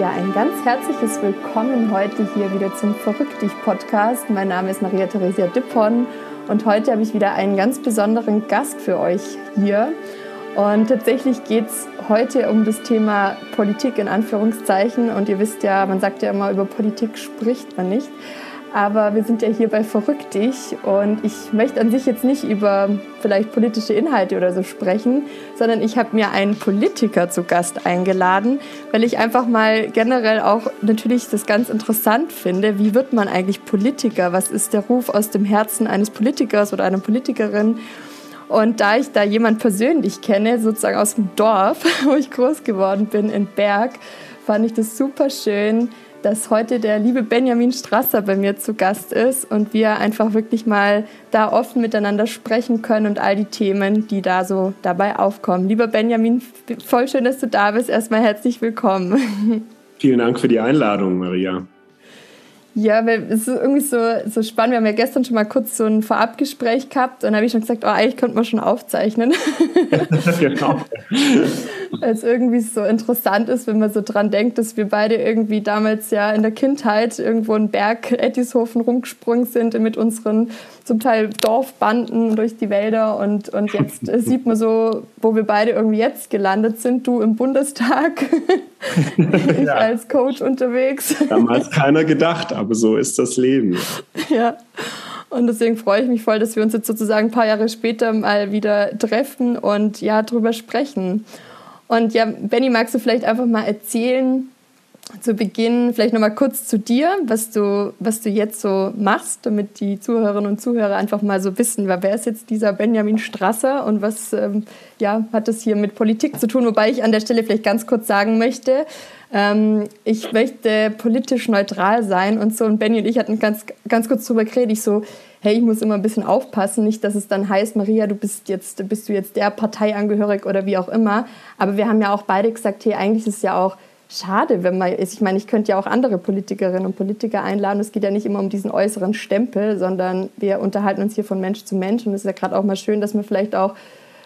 Ja, ein ganz herzliches Willkommen heute hier wieder zum Verrückt dich Podcast. Mein Name ist Maria Theresia Dippon und heute habe ich wieder einen ganz besonderen Gast für euch hier. Und tatsächlich geht es heute um das Thema Politik in Anführungszeichen. Und ihr wisst ja, man sagt ja immer, über Politik spricht man nicht. Aber wir sind ja hier bei Verrückt dich und ich möchte an sich jetzt nicht über vielleicht politische Inhalte oder so sprechen, sondern ich habe mir einen Politiker zu Gast eingeladen, weil ich einfach mal generell auch natürlich das ganz interessant finde. Wie wird man eigentlich Politiker? Was ist der Ruf aus dem Herzen eines Politikers oder einer Politikerin? Und da ich da jemand persönlich kenne, sozusagen aus dem Dorf, wo ich groß geworden bin, in Berg, fand ich das super schön, dass heute der liebe Benjamin Strasser bei mir zu Gast ist und wir einfach wirklich mal da offen miteinander sprechen können und all die Themen, die da so dabei aufkommen. Lieber Benjamin, voll schön, dass du da bist. Erstmal herzlich willkommen. Vielen Dank für die Einladung, Maria. Ja, weil es ist irgendwie so, so spannend. Wir haben ja gestern schon mal kurz so ein Vorabgespräch gehabt und da habe ich schon gesagt, oh, eigentlich könnte man schon aufzeichnen. genau. Weil es irgendwie so interessant ist, wenn man so dran denkt, dass wir beide irgendwie damals ja in der Kindheit irgendwo in Berg Ettishofen rumgesprungen sind mit unseren zum Teil Dorfbanden durch die Wälder und, und jetzt sieht man so, wo wir beide irgendwie jetzt gelandet sind. Du im Bundestag, ich ja. als Coach unterwegs. Damals keiner gedacht, aber so ist das Leben. Ja. Und deswegen freue ich mich voll, dass wir uns jetzt sozusagen ein paar Jahre später mal wieder treffen und ja, drüber sprechen. Und ja, Benny, magst du vielleicht einfach mal erzählen, zu Beginn vielleicht nochmal kurz zu dir, was du, was du jetzt so machst, damit die Zuhörerinnen und Zuhörer einfach mal so wissen, wer ist jetzt dieser Benjamin Strasser und was ähm, ja, hat das hier mit Politik zu tun? Wobei ich an der Stelle vielleicht ganz kurz sagen möchte, ähm, ich möchte politisch neutral sein und so. Und Benny und ich hatten ganz, ganz kurz drüber geredet. Ich so, hey, ich muss immer ein bisschen aufpassen, nicht, dass es dann heißt, Maria, du bist jetzt, bist du jetzt der Partei angehörig oder wie auch immer. Aber wir haben ja auch beide gesagt, hey, eigentlich ist es ja auch schade, wenn man ist. Ich meine, ich könnte ja auch andere Politikerinnen und Politiker einladen. Es geht ja nicht immer um diesen äußeren Stempel, sondern wir unterhalten uns hier von Mensch zu Mensch. Und es ist ja gerade auch mal schön, dass man vielleicht auch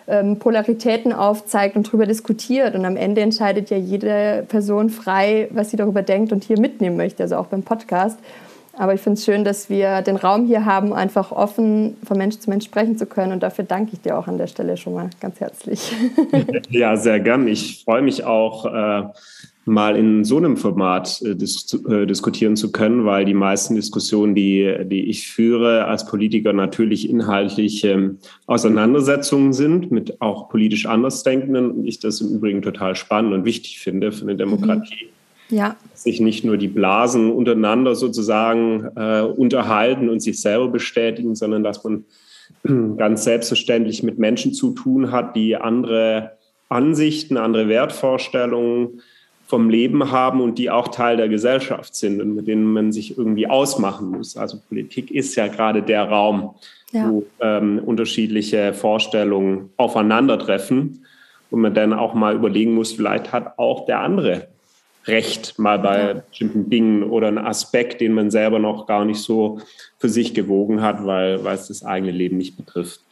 ähm, Polaritäten aufzeigt und darüber diskutiert. Und am Ende entscheidet ja jede Person frei, was sie darüber denkt und hier mitnehmen möchte, also auch beim Podcast. Aber ich finde es schön, dass wir den Raum hier haben, einfach offen von Mensch zu Mensch sprechen zu können. Und dafür danke ich dir auch an der Stelle schon mal ganz herzlich. Ja, sehr gern. Ich freue mich auch, äh, mal in so einem Format äh, dis äh, diskutieren zu können, weil die meisten Diskussionen, die, die ich führe als Politiker, natürlich inhaltlich ähm, Auseinandersetzungen sind mit auch politisch Andersdenkenden und ich das im Übrigen total spannend und wichtig finde für eine Demokratie. Mhm. Ja. Sich nicht nur die Blasen untereinander sozusagen äh, unterhalten und sich selber bestätigen, sondern dass man ganz selbstverständlich mit Menschen zu tun hat, die andere Ansichten, andere Wertvorstellungen, vom Leben haben und die auch Teil der Gesellschaft sind und mit denen man sich irgendwie ausmachen muss. Also Politik ist ja gerade der Raum, ja. wo ähm, unterschiedliche Vorstellungen aufeinandertreffen und man dann auch mal überlegen muss, vielleicht hat auch der andere Recht mal bei ja. bestimmten Dingen oder ein Aspekt, den man selber noch gar nicht so für sich gewogen hat, weil, weil es das eigene Leben nicht betrifft.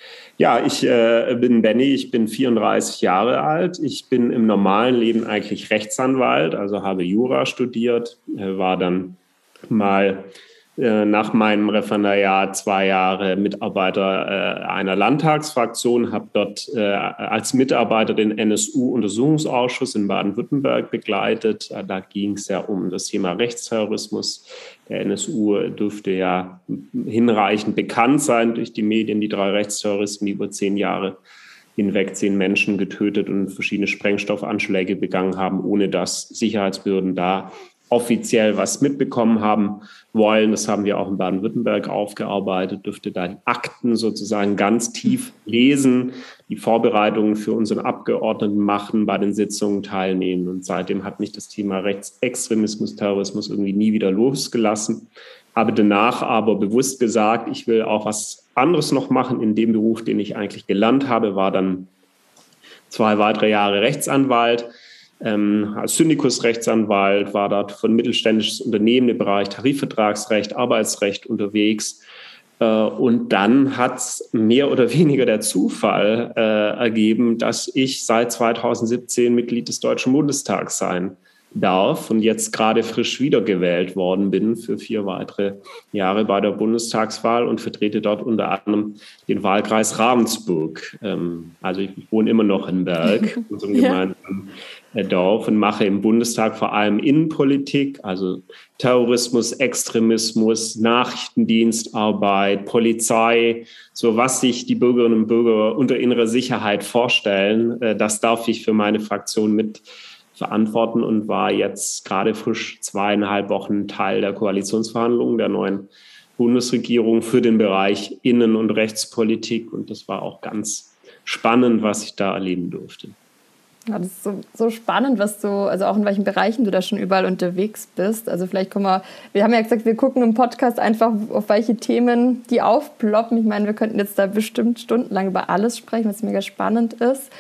Ja, ich äh, bin Benny, ich bin 34 Jahre alt. Ich bin im normalen Leben eigentlich Rechtsanwalt, also habe Jura studiert, äh, war dann mal nach meinem Referendariat zwei Jahre Mitarbeiter äh, einer Landtagsfraktion, habe dort äh, als Mitarbeiter den NSU-Untersuchungsausschuss in Baden-Württemberg begleitet. Da ging es ja um das Thema Rechtsterrorismus. Der NSU dürfte ja hinreichend bekannt sein durch die Medien, die drei Rechtsterroristen, die über zehn Jahre hinweg zehn Menschen getötet und verschiedene Sprengstoffanschläge begangen haben, ohne dass Sicherheitsbehörden da offiziell was mitbekommen haben wollen. Das haben wir auch in Baden-Württemberg aufgearbeitet, dürfte da die Akten sozusagen ganz tief lesen, die Vorbereitungen für unseren Abgeordneten machen, bei den Sitzungen teilnehmen. Und seitdem hat mich das Thema Rechtsextremismus, Terrorismus irgendwie nie wieder losgelassen. Habe danach aber bewusst gesagt, ich will auch was anderes noch machen in dem Beruf, den ich eigentlich gelernt habe, war dann zwei weitere Jahre Rechtsanwalt ähm, als Syndikusrechtsanwalt, war dort von mittelständisches Unternehmen im Bereich Tarifvertragsrecht, Arbeitsrecht unterwegs. Äh, und dann hat es mehr oder weniger der Zufall äh, ergeben, dass ich seit 2017 Mitglied des Deutschen Bundestags sein darf und jetzt gerade frisch wiedergewählt worden bin für vier weitere Jahre bei der Bundestagswahl und vertrete dort unter anderem den Wahlkreis Ravensburg. Ähm, also ich wohne immer noch in Berg, unserem ja. gemeinsamen äh, Dorf und mache im Bundestag vor allem Innenpolitik, also Terrorismus, Extremismus, Nachrichtendienstarbeit, Polizei, so was sich die Bürgerinnen und Bürger unter innerer Sicherheit vorstellen. Äh, das darf ich für meine Fraktion mit verantworten und war jetzt gerade frisch zweieinhalb Wochen Teil der Koalitionsverhandlungen der neuen Bundesregierung für den Bereich Innen- und Rechtspolitik. Und das war auch ganz spannend, was ich da erleben durfte. Ja, das ist so, so, spannend, was du, also auch in welchen Bereichen du da schon überall unterwegs bist. Also vielleicht kommen wir, wir haben ja gesagt, wir gucken im Podcast einfach auf welche Themen die aufploppen. Ich meine, wir könnten jetzt da bestimmt stundenlang über alles sprechen, was mega spannend ist.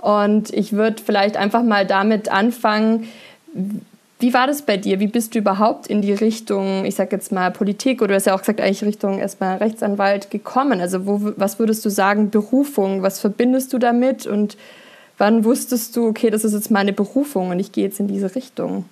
Und ich würde vielleicht einfach mal damit anfangen, wie war das bei dir? Wie bist du überhaupt in die Richtung, ich sag jetzt mal Politik oder du hast ja auch gesagt, eigentlich Richtung erstmal Rechtsanwalt gekommen? Also wo, was würdest du sagen, Berufung? Was verbindest du damit und wann wusstest du, okay, das ist jetzt meine Berufung und ich gehe jetzt in diese Richtung?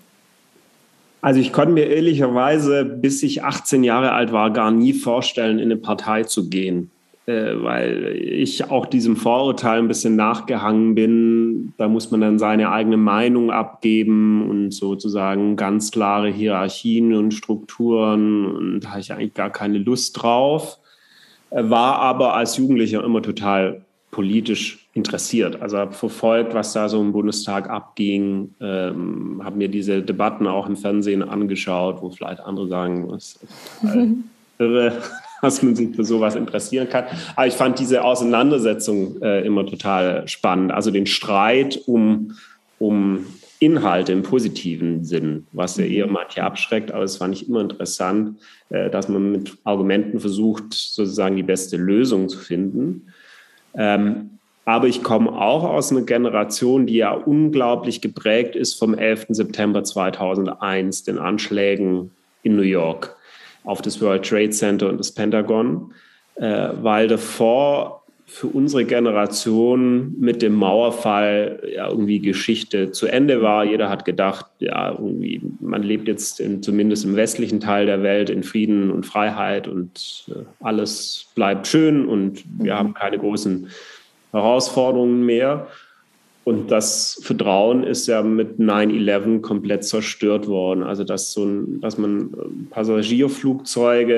Also ich konnte mir ehrlicherweise, bis ich 18 Jahre alt war, gar nie vorstellen, in eine Partei zu gehen. Äh, weil ich auch diesem Vorurteil ein bisschen nachgehangen bin. Da muss man dann seine eigene Meinung abgeben und sozusagen ganz klare Hierarchien und Strukturen. Und da habe ich eigentlich gar keine Lust drauf. War aber als Jugendlicher immer total politisch interessiert. Also habe verfolgt, was da so im Bundestag abging, ähm, habe mir diese Debatten auch im Fernsehen angeschaut, wo vielleicht andere sagen, was irre, dass man sich für sowas interessieren kann. Aber ich fand diese Auseinandersetzung äh, immer total spannend. Also den Streit um, um Inhalte im positiven Sinn, was ja eher mhm. manche abschreckt, aber es fand ich immer interessant, äh, dass man mit Argumenten versucht, sozusagen die beste Lösung zu finden. Ähm, aber ich komme auch aus einer Generation, die ja unglaublich geprägt ist vom 11. September 2001, den Anschlägen in New York auf das World Trade Center und das Pentagon, äh, weil davor für unsere Generation mit dem Mauerfall ja irgendwie Geschichte zu Ende war. Jeder hat gedacht, ja, irgendwie, man lebt jetzt in, zumindest im westlichen Teil der Welt in Frieden und Freiheit und äh, alles bleibt schön und wir mhm. haben keine großen Herausforderungen mehr. Und das Vertrauen ist ja mit 9-11 komplett zerstört worden. Also, dass, so ein, dass man äh, Passagierflugzeuge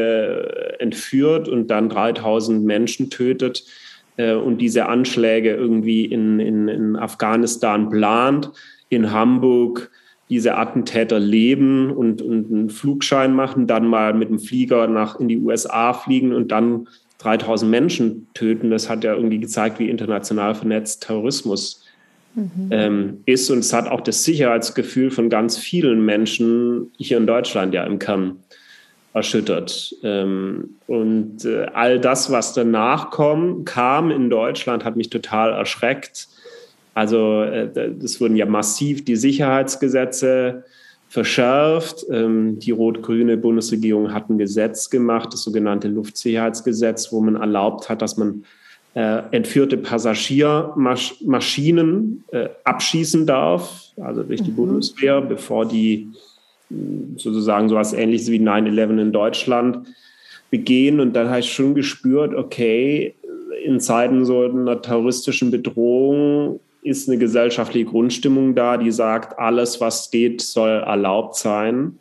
äh, entführt und dann 3000 Menschen tötet äh, und diese Anschläge irgendwie in, in, in Afghanistan plant, in Hamburg diese Attentäter leben und, und einen Flugschein machen, dann mal mit dem Flieger nach in die USA fliegen und dann 3000 Menschen töten. Das hat ja irgendwie gezeigt, wie international vernetzt Terrorismus mhm. ähm, ist. Und es hat auch das Sicherheitsgefühl von ganz vielen Menschen hier in Deutschland ja im Kern erschüttert. Ähm, und äh, all das, was danach kom, kam in Deutschland, hat mich total erschreckt. Also äh, es wurden ja massiv die Sicherheitsgesetze verschärft. Ähm, die rot-grüne Bundesregierung hat ein Gesetz gemacht, das sogenannte Luftsicherheitsgesetz, wo man erlaubt hat, dass man äh, entführte Passagiermaschinen äh, abschießen darf, also durch die mhm. Bundeswehr, bevor die sozusagen so etwas Ähnliches wie 9-11 in Deutschland begehen. Und dann habe ich schon gespürt, okay, in Zeiten so einer terroristischen Bedrohung ist eine gesellschaftliche Grundstimmung da, die sagt, alles, was geht, soll erlaubt sein.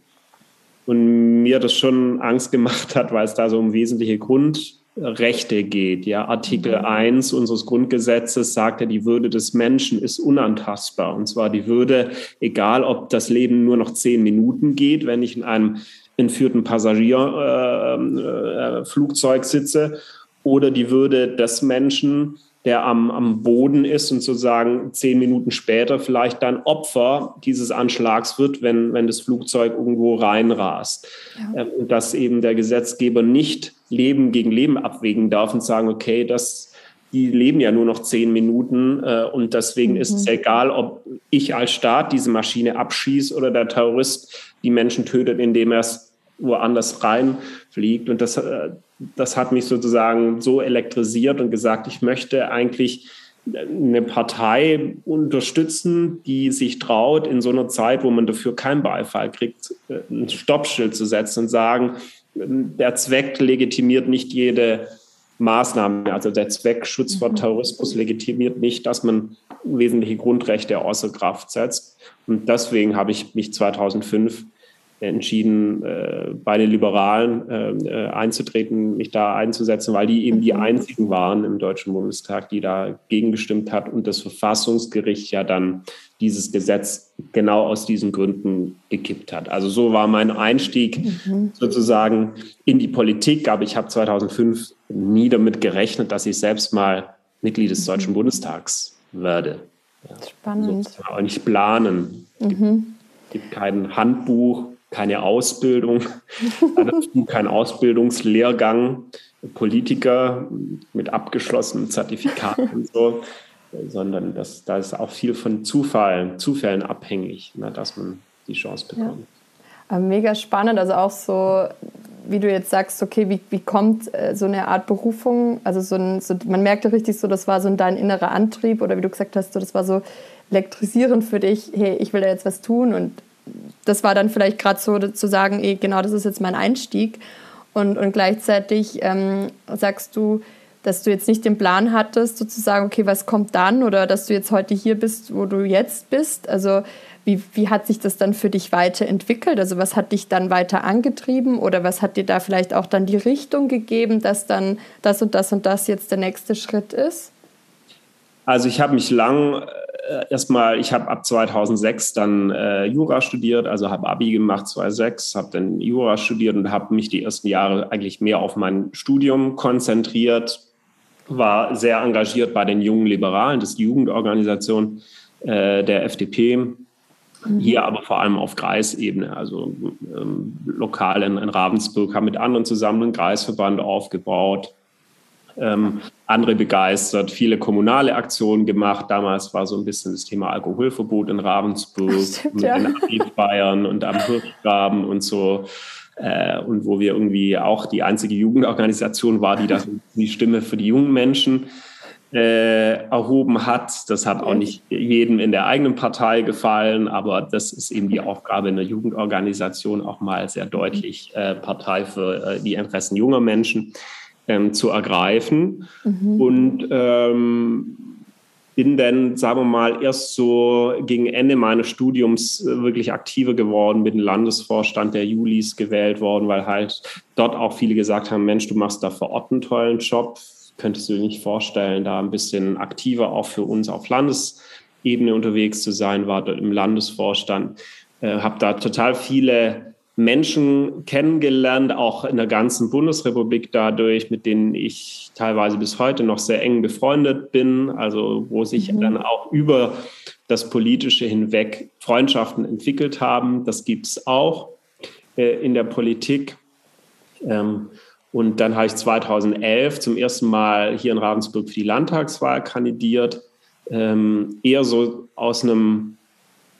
Und mir das schon Angst gemacht hat, weil es da so um wesentliche Grund Rechte geht. Ja, Artikel mhm. 1 unseres Grundgesetzes sagt ja, die Würde des Menschen ist unantastbar. Und zwar die Würde, egal ob das Leben nur noch zehn Minuten geht, wenn ich in einem entführten Passagierflugzeug äh, äh, sitze, oder die Würde des Menschen, der am, am Boden ist und sozusagen zehn Minuten später vielleicht dann Opfer dieses Anschlags wird, wenn, wenn das Flugzeug irgendwo reinrast. Ja. Ähm, und dass eben der Gesetzgeber nicht Leben gegen Leben abwägen darf und sagen, okay, das, die leben ja nur noch zehn Minuten äh, und deswegen mhm. ist es mhm. egal, ob ich als Staat diese Maschine abschieße oder der Terrorist die Menschen tötet, indem er es woanders reinfliegt. Und das, äh, das hat mich sozusagen so elektrisiert und gesagt, ich möchte eigentlich eine Partei unterstützen, die sich traut, in so einer Zeit, wo man dafür keinen Beifall kriegt, äh, ein Stoppschild zu setzen und sagen, der Zweck legitimiert nicht jede Maßnahme. Also der Zweck Schutz vor mhm. Terrorismus legitimiert nicht, dass man wesentliche Grundrechte außer Kraft setzt. Und deswegen habe ich mich 2005 entschieden, äh, bei den Liberalen äh, äh, einzutreten, mich da einzusetzen, weil die eben die mhm. einzigen waren im Deutschen Bundestag, die da gegengestimmt hat und das Verfassungsgericht ja dann dieses Gesetz genau aus diesen Gründen gekippt hat. Also so war mein Einstieg mhm. sozusagen in die Politik, aber ich habe 2005 nie damit gerechnet, dass ich selbst mal Mitglied des mhm. Deutschen Bundestags werde. Ja, Spannend. Auch nicht planen. Mhm. gibt kein Handbuch, keine Ausbildung, kein Ausbildungslehrgang, Politiker mit abgeschlossenem Zertifikat und so, sondern das, da ist auch viel von Zufall, Zufällen abhängig, na, dass man die Chance bekommt. Ja. Mega spannend, also auch so, wie du jetzt sagst, okay, wie, wie kommt äh, so eine Art Berufung, also so, ein, so man merkte richtig so, das war so dein innerer Antrieb oder wie du gesagt hast, so, das war so elektrisierend für dich, hey, ich will da jetzt was tun und das war dann vielleicht gerade so zu sagen, ey, genau das ist jetzt mein Einstieg. Und, und gleichzeitig ähm, sagst du, dass du jetzt nicht den Plan hattest, sozusagen, okay, was kommt dann? Oder dass du jetzt heute hier bist, wo du jetzt bist. Also wie, wie hat sich das dann für dich weiterentwickelt? Also was hat dich dann weiter angetrieben? Oder was hat dir da vielleicht auch dann die Richtung gegeben, dass dann das und das und das jetzt der nächste Schritt ist? Also ich habe mich lang äh, erstmal, ich habe ab 2006 dann äh, Jura studiert, also habe Abi gemacht 2006, habe dann Jura studiert und habe mich die ersten Jahre eigentlich mehr auf mein Studium konzentriert, war sehr engagiert bei den jungen Liberalen, das ist die Jugendorganisation äh, der FDP, mhm. hier aber vor allem auf Kreisebene, also ähm, lokal in, in Ravensburg, haben mit anderen zusammen einen Kreisverband aufgebaut ähm, andere begeistert, viele kommunale Aktionen gemacht. Damals war so ein bisschen das Thema Alkoholverbot in Ravensburg, Stimmt, ja. in Bayern und am Hirschgraben und so. Äh, und wo wir irgendwie auch die einzige Jugendorganisation war, die da die Stimme für die jungen Menschen äh, erhoben hat. Das hat auch nicht jedem in der eigenen Partei gefallen, aber das ist eben die Aufgabe in der Jugendorganisation, auch mal sehr deutlich äh, Partei für äh, die Interessen junger Menschen ähm, zu ergreifen. Mhm. Und ähm, bin dann, sagen wir mal, erst so gegen Ende meines Studiums äh, wirklich aktiver geworden, bin Landesvorstand der Julis gewählt worden, weil halt dort auch viele gesagt haben, Mensch, du machst da vor Ort einen tollen Job, könntest du dir nicht vorstellen, da ein bisschen aktiver auch für uns auf Landesebene unterwegs zu sein, war dort im Landesvorstand, äh, habe da total viele Menschen kennengelernt, auch in der ganzen Bundesrepublik dadurch, mit denen ich teilweise bis heute noch sehr eng befreundet bin, also wo sich mhm. dann auch über das Politische hinweg Freundschaften entwickelt haben. Das gibt es auch äh, in der Politik. Ähm, und dann habe ich 2011 zum ersten Mal hier in Ravensburg für die Landtagswahl kandidiert, ähm, eher so aus einem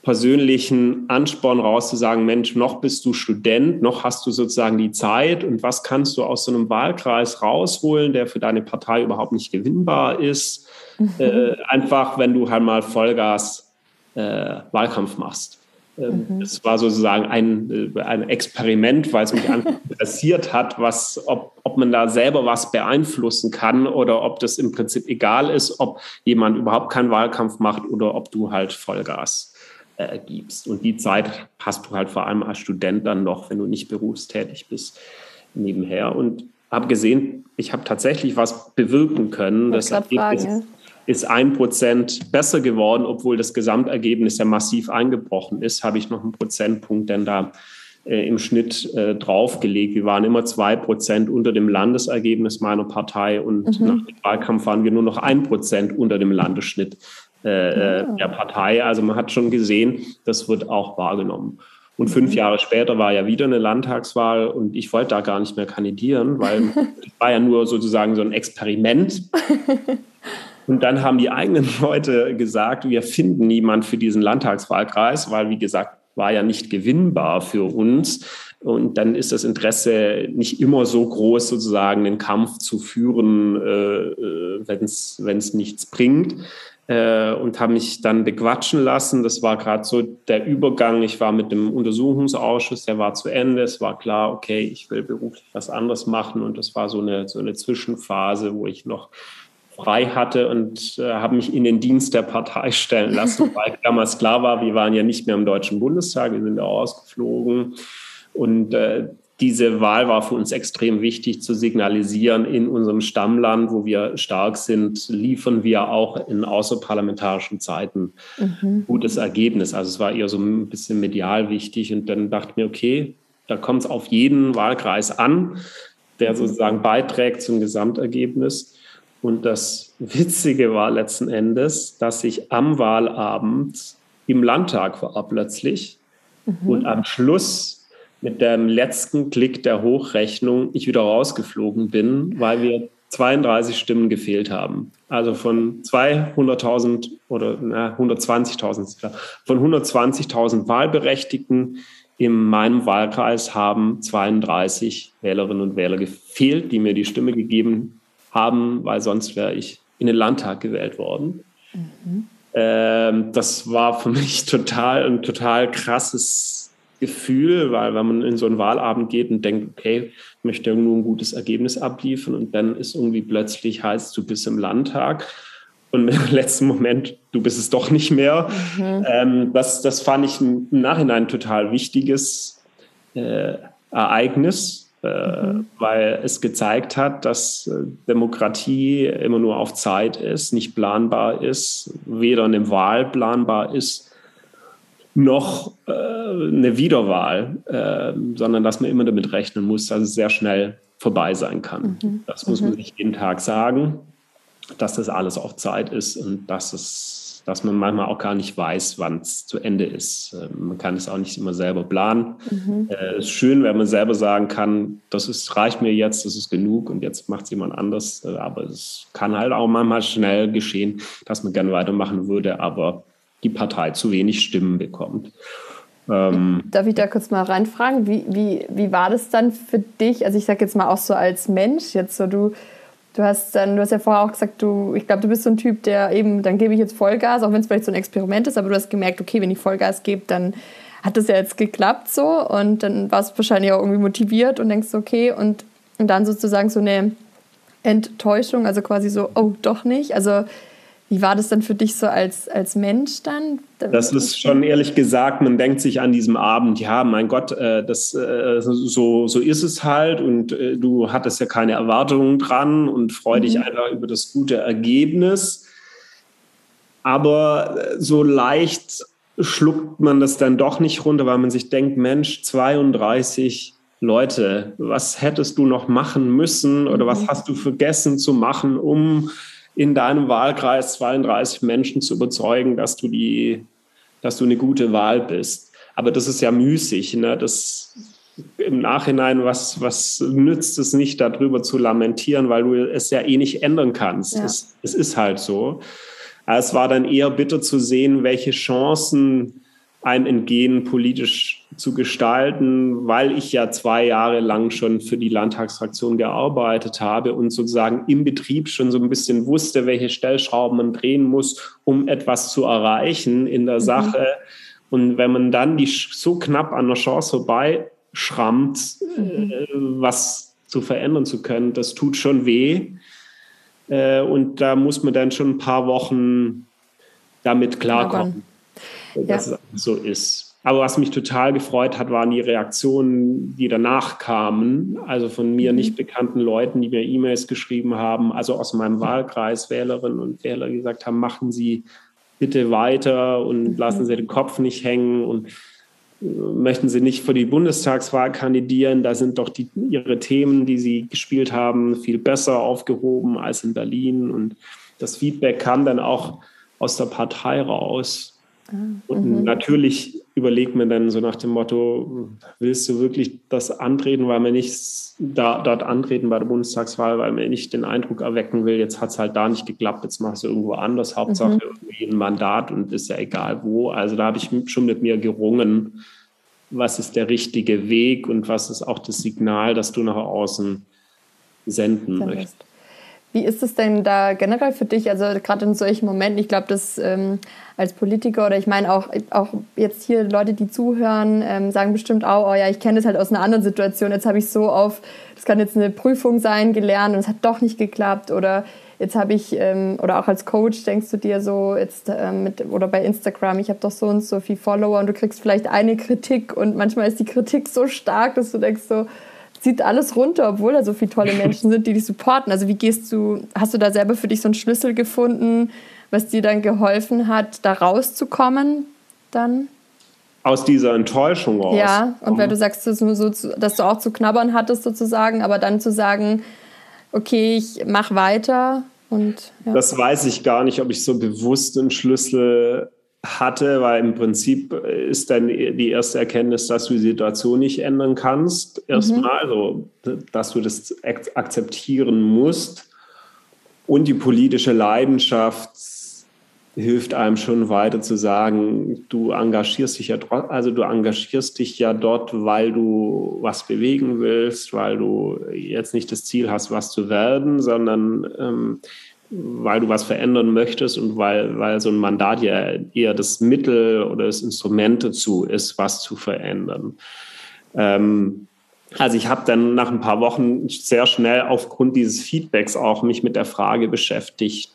persönlichen Ansporn raus zu sagen, Mensch, noch bist du Student, noch hast du sozusagen die Zeit und was kannst du aus so einem Wahlkreis rausholen, der für deine Partei überhaupt nicht gewinnbar ist. Mhm. Äh, einfach, wenn du halt mal Vollgas äh, Wahlkampf machst. Ähm, mhm. Es war sozusagen ein, äh, ein Experiment, weil es mich einfach interessiert hat, was, ob, ob man da selber was beeinflussen kann oder ob das im Prinzip egal ist, ob jemand überhaupt keinen Wahlkampf macht oder ob du halt Vollgas äh, gibst. Und die Zeit hast du halt vor allem als Student dann noch, wenn du nicht berufstätig bist, nebenher. Und habe gesehen, ich habe tatsächlich was bewirken können. Das Ergebnis fragen, ist ein Prozent besser geworden, obwohl das Gesamtergebnis ja massiv eingebrochen ist, habe ich noch einen Prozentpunkt denn da äh, im Schnitt äh, draufgelegt. Wir waren immer zwei Prozent unter dem Landesergebnis meiner Partei und mhm. nach dem Wahlkampf waren wir nur noch ein Prozent unter dem Landesschnitt äh, ja. der Partei. Also man hat schon gesehen, das wird auch wahrgenommen. Und fünf mhm. Jahre später war ja wieder eine Landtagswahl und ich wollte da gar nicht mehr kandidieren, weil es war ja nur sozusagen so ein Experiment. Und dann haben die eigenen Leute gesagt, wir finden niemand für diesen Landtagswahlkreis, weil, wie gesagt, war ja nicht gewinnbar für uns. Und dann ist das Interesse nicht immer so groß, sozusagen den Kampf zu führen, äh, äh wenn es nichts bringt. Äh, und habe mich dann bequatschen lassen. Das war gerade so der Übergang. Ich war mit dem Untersuchungsausschuss, der war zu Ende. Es war klar, okay, ich will beruflich was anderes machen. Und das war so eine, so eine Zwischenphase, wo ich noch frei hatte und äh, habe mich in den Dienst der Partei stellen lassen, weil damals klar war, wir waren ja nicht mehr im Deutschen Bundestag, wir sind da ausgeflogen. Und äh, diese Wahl war für uns extrem wichtig zu signalisieren, in unserem Stammland, wo wir stark sind, liefern wir auch in außerparlamentarischen Zeiten mhm. gutes Ergebnis. Also es war eher so ein bisschen medial wichtig. Und dann dachte ich mir, okay, da kommt es auf jeden Wahlkreis an, der sozusagen beiträgt zum Gesamtergebnis. Und das Witzige war letzten Endes, dass ich am Wahlabend im Landtag war plötzlich mhm. und am Schluss mit dem letzten Klick der Hochrechnung ich wieder rausgeflogen bin, weil wir 32 Stimmen gefehlt haben. Also von 200.000 oder 120.000, von 120.000 Wahlberechtigten in meinem Wahlkreis haben 32 Wählerinnen und Wähler gefehlt, die mir die Stimme gegeben haben, weil sonst wäre ich in den Landtag gewählt worden. Mhm. Ähm, das war für mich total ein total krasses Gefühl, weil wenn man in so einen Wahlabend geht und denkt, okay, ich möchte nur ein gutes Ergebnis abliefern und dann ist irgendwie plötzlich heißt, du bist im Landtag und im letzten Moment, du bist es doch nicht mehr. Mhm. Ähm, das, das fand ich im Nachhinein total wichtiges äh, Ereignis, mhm. weil es gezeigt hat, dass äh, Demokratie immer nur auf Zeit ist, nicht planbar ist, weder eine Wahl planbar ist, noch äh, eine Wiederwahl, äh, sondern dass man immer damit rechnen muss, dass es sehr schnell vorbei sein kann. Mhm. Das muss man mhm. sich jeden Tag sagen, dass das alles auf Zeit ist und dass es dass man manchmal auch gar nicht weiß, wann es zu Ende ist. Ähm, man kann es auch nicht immer selber planen. Mhm. Es äh, ist schön, wenn man selber sagen kann, das ist, reicht mir jetzt, das ist genug und jetzt macht es jemand anders. Äh, aber es kann halt auch manchmal schnell geschehen, dass man gerne weitermachen würde, aber die Partei zu wenig Stimmen bekommt. Ähm, Darf ich da kurz mal reinfragen? Wie, wie, wie war das dann für dich? Also ich sage jetzt mal auch so als Mensch, jetzt so du Du hast dann, du hast ja vorher auch gesagt, du, ich glaube, du bist so ein Typ, der eben, dann gebe ich jetzt Vollgas, auch wenn es vielleicht so ein Experiment ist, aber du hast gemerkt, okay, wenn ich Vollgas gebe, dann hat das ja jetzt geklappt so und dann warst du wahrscheinlich auch irgendwie motiviert und denkst, okay, und, und dann sozusagen so eine Enttäuschung, also quasi so, oh, doch nicht. Also wie war das dann für dich so als, als Mensch dann? Das ist schon ehrlich gesagt, man denkt sich an diesem Abend, ja, mein Gott, äh, das, äh, so, so ist es halt und äh, du hattest ja keine Erwartungen dran und freu dich mhm. einfach über das gute Ergebnis. Aber so leicht schluckt man das dann doch nicht runter, weil man sich denkt, Mensch, 32 Leute, was hättest du noch machen müssen oder was mhm. hast du vergessen zu machen, um in deinem Wahlkreis 32 Menschen zu überzeugen, dass du die, dass du eine gute Wahl bist. Aber das ist ja müßig. Ne? Das im Nachhinein, was, was nützt es nicht, darüber zu lamentieren, weil du es ja eh nicht ändern kannst. Ja. Es, es ist halt so. Es war dann eher bitter zu sehen, welche Chancen einem entgehen, politisch zu gestalten, weil ich ja zwei Jahre lang schon für die Landtagsfraktion gearbeitet habe und sozusagen im Betrieb schon so ein bisschen wusste, welche Stellschrauben man drehen muss, um etwas zu erreichen in der mhm. Sache. Und wenn man dann die so knapp an der Chance vorbei schrammt, mhm. äh, was zu verändern zu können, das tut schon weh. Äh, und da muss man dann schon ein paar Wochen damit klarkommen dass ja. es so ist. Aber was mich total gefreut hat, waren die Reaktionen, die danach kamen. Also von mir mhm. nicht bekannten Leuten, die mir E-Mails geschrieben haben, also aus meinem Wahlkreis, Wählerinnen und Wähler, die gesagt haben, machen Sie bitte weiter und mhm. lassen Sie den Kopf nicht hängen und äh, möchten Sie nicht für die Bundestagswahl kandidieren? Da sind doch die, Ihre Themen, die Sie gespielt haben, viel besser aufgehoben als in Berlin. Und das Feedback kam dann auch aus der Partei raus. Und mhm. natürlich überlege mir dann so nach dem Motto, willst du wirklich das antreten, weil man nicht da, dort antreten bei der Bundestagswahl, weil man nicht den Eindruck erwecken will, jetzt hat es halt da nicht geklappt, jetzt machst du irgendwo anders, Hauptsache mhm. irgendwie ein Mandat und ist ja egal wo. Also da habe ich schon mit mir gerungen, was ist der richtige Weg und was ist auch das Signal, das du nach außen senden möchtest. Wie ist es denn da generell für dich? Also gerade in solchen Momenten, ich glaube, dass ähm, als Politiker oder ich meine auch, auch jetzt hier Leute, die zuhören, ähm, sagen bestimmt auch, oh ja, ich kenne das halt aus einer anderen Situation. Jetzt habe ich so auf, das kann jetzt eine Prüfung sein, gelernt und es hat doch nicht geklappt oder jetzt habe ich, ähm, oder auch als Coach denkst du dir so, jetzt ähm, mit, oder bei Instagram, ich habe doch so und so viel Follower und du kriegst vielleicht eine Kritik und manchmal ist die Kritik so stark, dass du denkst so, zieht alles runter, obwohl da so viele tolle Menschen sind, die dich supporten. Also wie gehst du, hast du da selber für dich so einen Schlüssel gefunden, was dir dann geholfen hat, da rauszukommen dann? Aus dieser Enttäuschung raus. Ja, und weil du sagst, dass du, so, dass du auch zu knabbern hattest sozusagen, aber dann zu sagen, okay, ich mache weiter und ja. Das weiß ich gar nicht, ob ich so bewusst einen Schlüssel hatte, weil im Prinzip ist dann die erste Erkenntnis, dass du die Situation nicht ändern kannst. Erstmal, mhm. also, dass du das akzeptieren musst. Und die politische Leidenschaft hilft einem schon weiter zu sagen, du engagierst dich ja also du engagierst dich ja dort, weil du was bewegen willst, weil du jetzt nicht das Ziel hast, was zu werden, sondern ähm, weil du was verändern möchtest und weil, weil so ein Mandat ja eher das Mittel oder das Instrument dazu ist, was zu verändern. Ähm, also ich habe dann nach ein paar Wochen sehr schnell aufgrund dieses Feedbacks auch mich mit der Frage beschäftigt,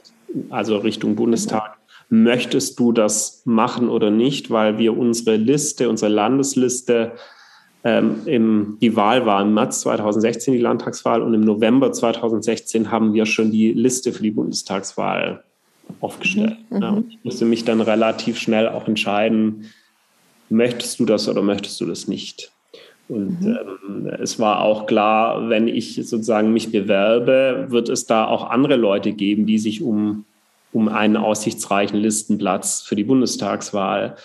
also Richtung Bundestag, möchtest du das machen oder nicht, weil wir unsere Liste, unsere Landesliste ähm, im, die Wahl war im März 2016, die Landtagswahl, und im November 2016 haben wir schon die Liste für die Bundestagswahl aufgestellt. Mhm. Ja, ich musste mich dann relativ schnell auch entscheiden, möchtest du das oder möchtest du das nicht? Und mhm. ähm, es war auch klar, wenn ich sozusagen mich bewerbe, wird es da auch andere Leute geben, die sich um, um einen aussichtsreichen Listenplatz für die Bundestagswahl äh,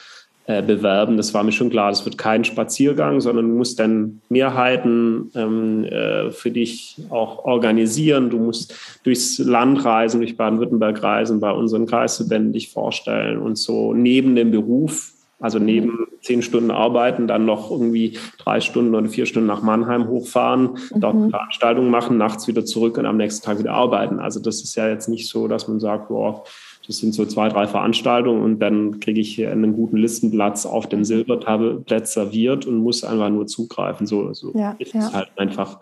bewerben. Das war mir schon klar. Das wird kein Spaziergang, sondern du musst dann Mehrheiten ähm, äh, für dich auch organisieren. Du musst durchs Land reisen, durch Baden-Württemberg reisen, bei unseren Kreisverbänden dich vorstellen und so neben dem Beruf also neben zehn Stunden arbeiten, dann noch irgendwie drei Stunden oder vier Stunden nach Mannheim hochfahren, mhm. dort eine Veranstaltung machen, nachts wieder zurück und am nächsten Tag wieder arbeiten. Also das ist ja jetzt nicht so, dass man sagt, boah, das sind so zwei, drei Veranstaltungen und dann kriege ich einen guten Listenplatz auf dem Silbertablett serviert und muss einfach nur zugreifen. So, so ja, ist ja. es halt einfach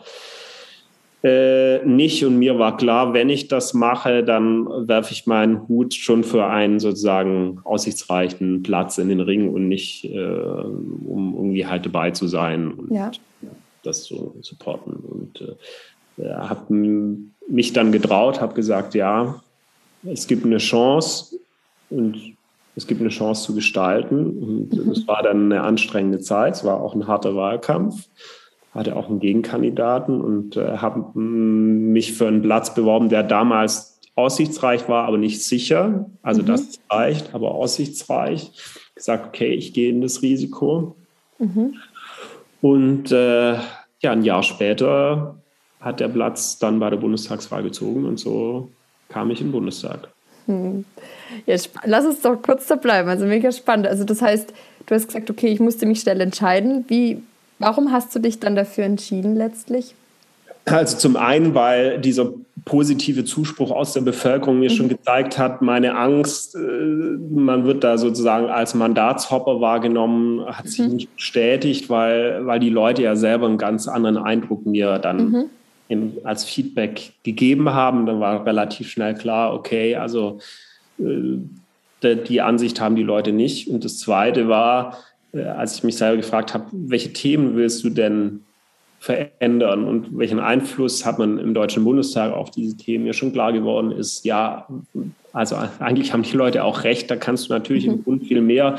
äh, nicht. Und mir war klar, wenn ich das mache, dann werfe ich meinen Hut schon für einen sozusagen aussichtsreichen Platz in den Ring und nicht, äh, um irgendwie halt dabei zu sein und ja. das zu supporten. Und äh, habe mich dann getraut, habe gesagt, ja, es gibt eine Chance und es gibt eine Chance zu gestalten. Und mhm. es war dann eine anstrengende Zeit. Es war auch ein harter Wahlkampf. Hatte auch einen Gegenkandidaten und äh, habe mich für einen Platz beworben, der damals aussichtsreich war, aber nicht sicher. Also mhm. das reicht, aber aussichtsreich. Gesagt, okay, ich gehe in das Risiko. Mhm. Und äh, ja, ein Jahr später hat der Platz dann bei der Bundestagswahl gezogen und so kam ich im Bundestag. Hm. Jetzt lass uns doch kurz da bleiben. Also mega spannend. Also das heißt, du hast gesagt, okay, ich musste mich schnell entscheiden. Wie, warum hast du dich dann dafür entschieden letztlich? Also zum einen, weil dieser positive Zuspruch aus der Bevölkerung mir mhm. schon gezeigt hat, meine Angst, äh, man wird da sozusagen als Mandatshopper wahrgenommen, hat sich mhm. nicht bestätigt, weil, weil die Leute ja selber einen ganz anderen Eindruck mir dann mhm im, als Feedback gegeben haben. Dann war relativ schnell klar, okay, also äh, die Ansicht haben die Leute nicht. Und das Zweite war, äh, als ich mich selber gefragt habe, welche Themen willst du denn verändern und welchen Einfluss hat man im Deutschen Bundestag auf diese Themen? Mir schon klar geworden ist, ja, also eigentlich haben die Leute auch recht, da kannst du natürlich mhm. im Bund viel mehr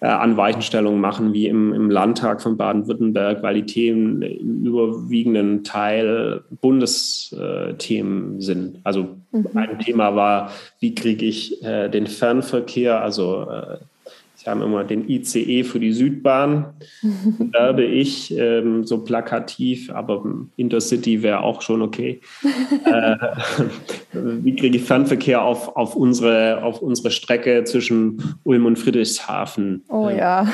äh, an Weichenstellungen machen wie im, im Landtag von Baden-Württemberg, weil die Themen im überwiegenden Teil Bundesthemen sind. Also mhm. ein Thema war, wie kriege ich äh, den Fernverkehr, also äh, ich habe immer den ICE für die Südbahn, werbe ich ähm, so plakativ, aber Intercity wäre auch schon okay. äh, wie kriege ich Fernverkehr auf, auf, unsere, auf unsere Strecke zwischen Ulm und Friedrichshafen? Oh ja.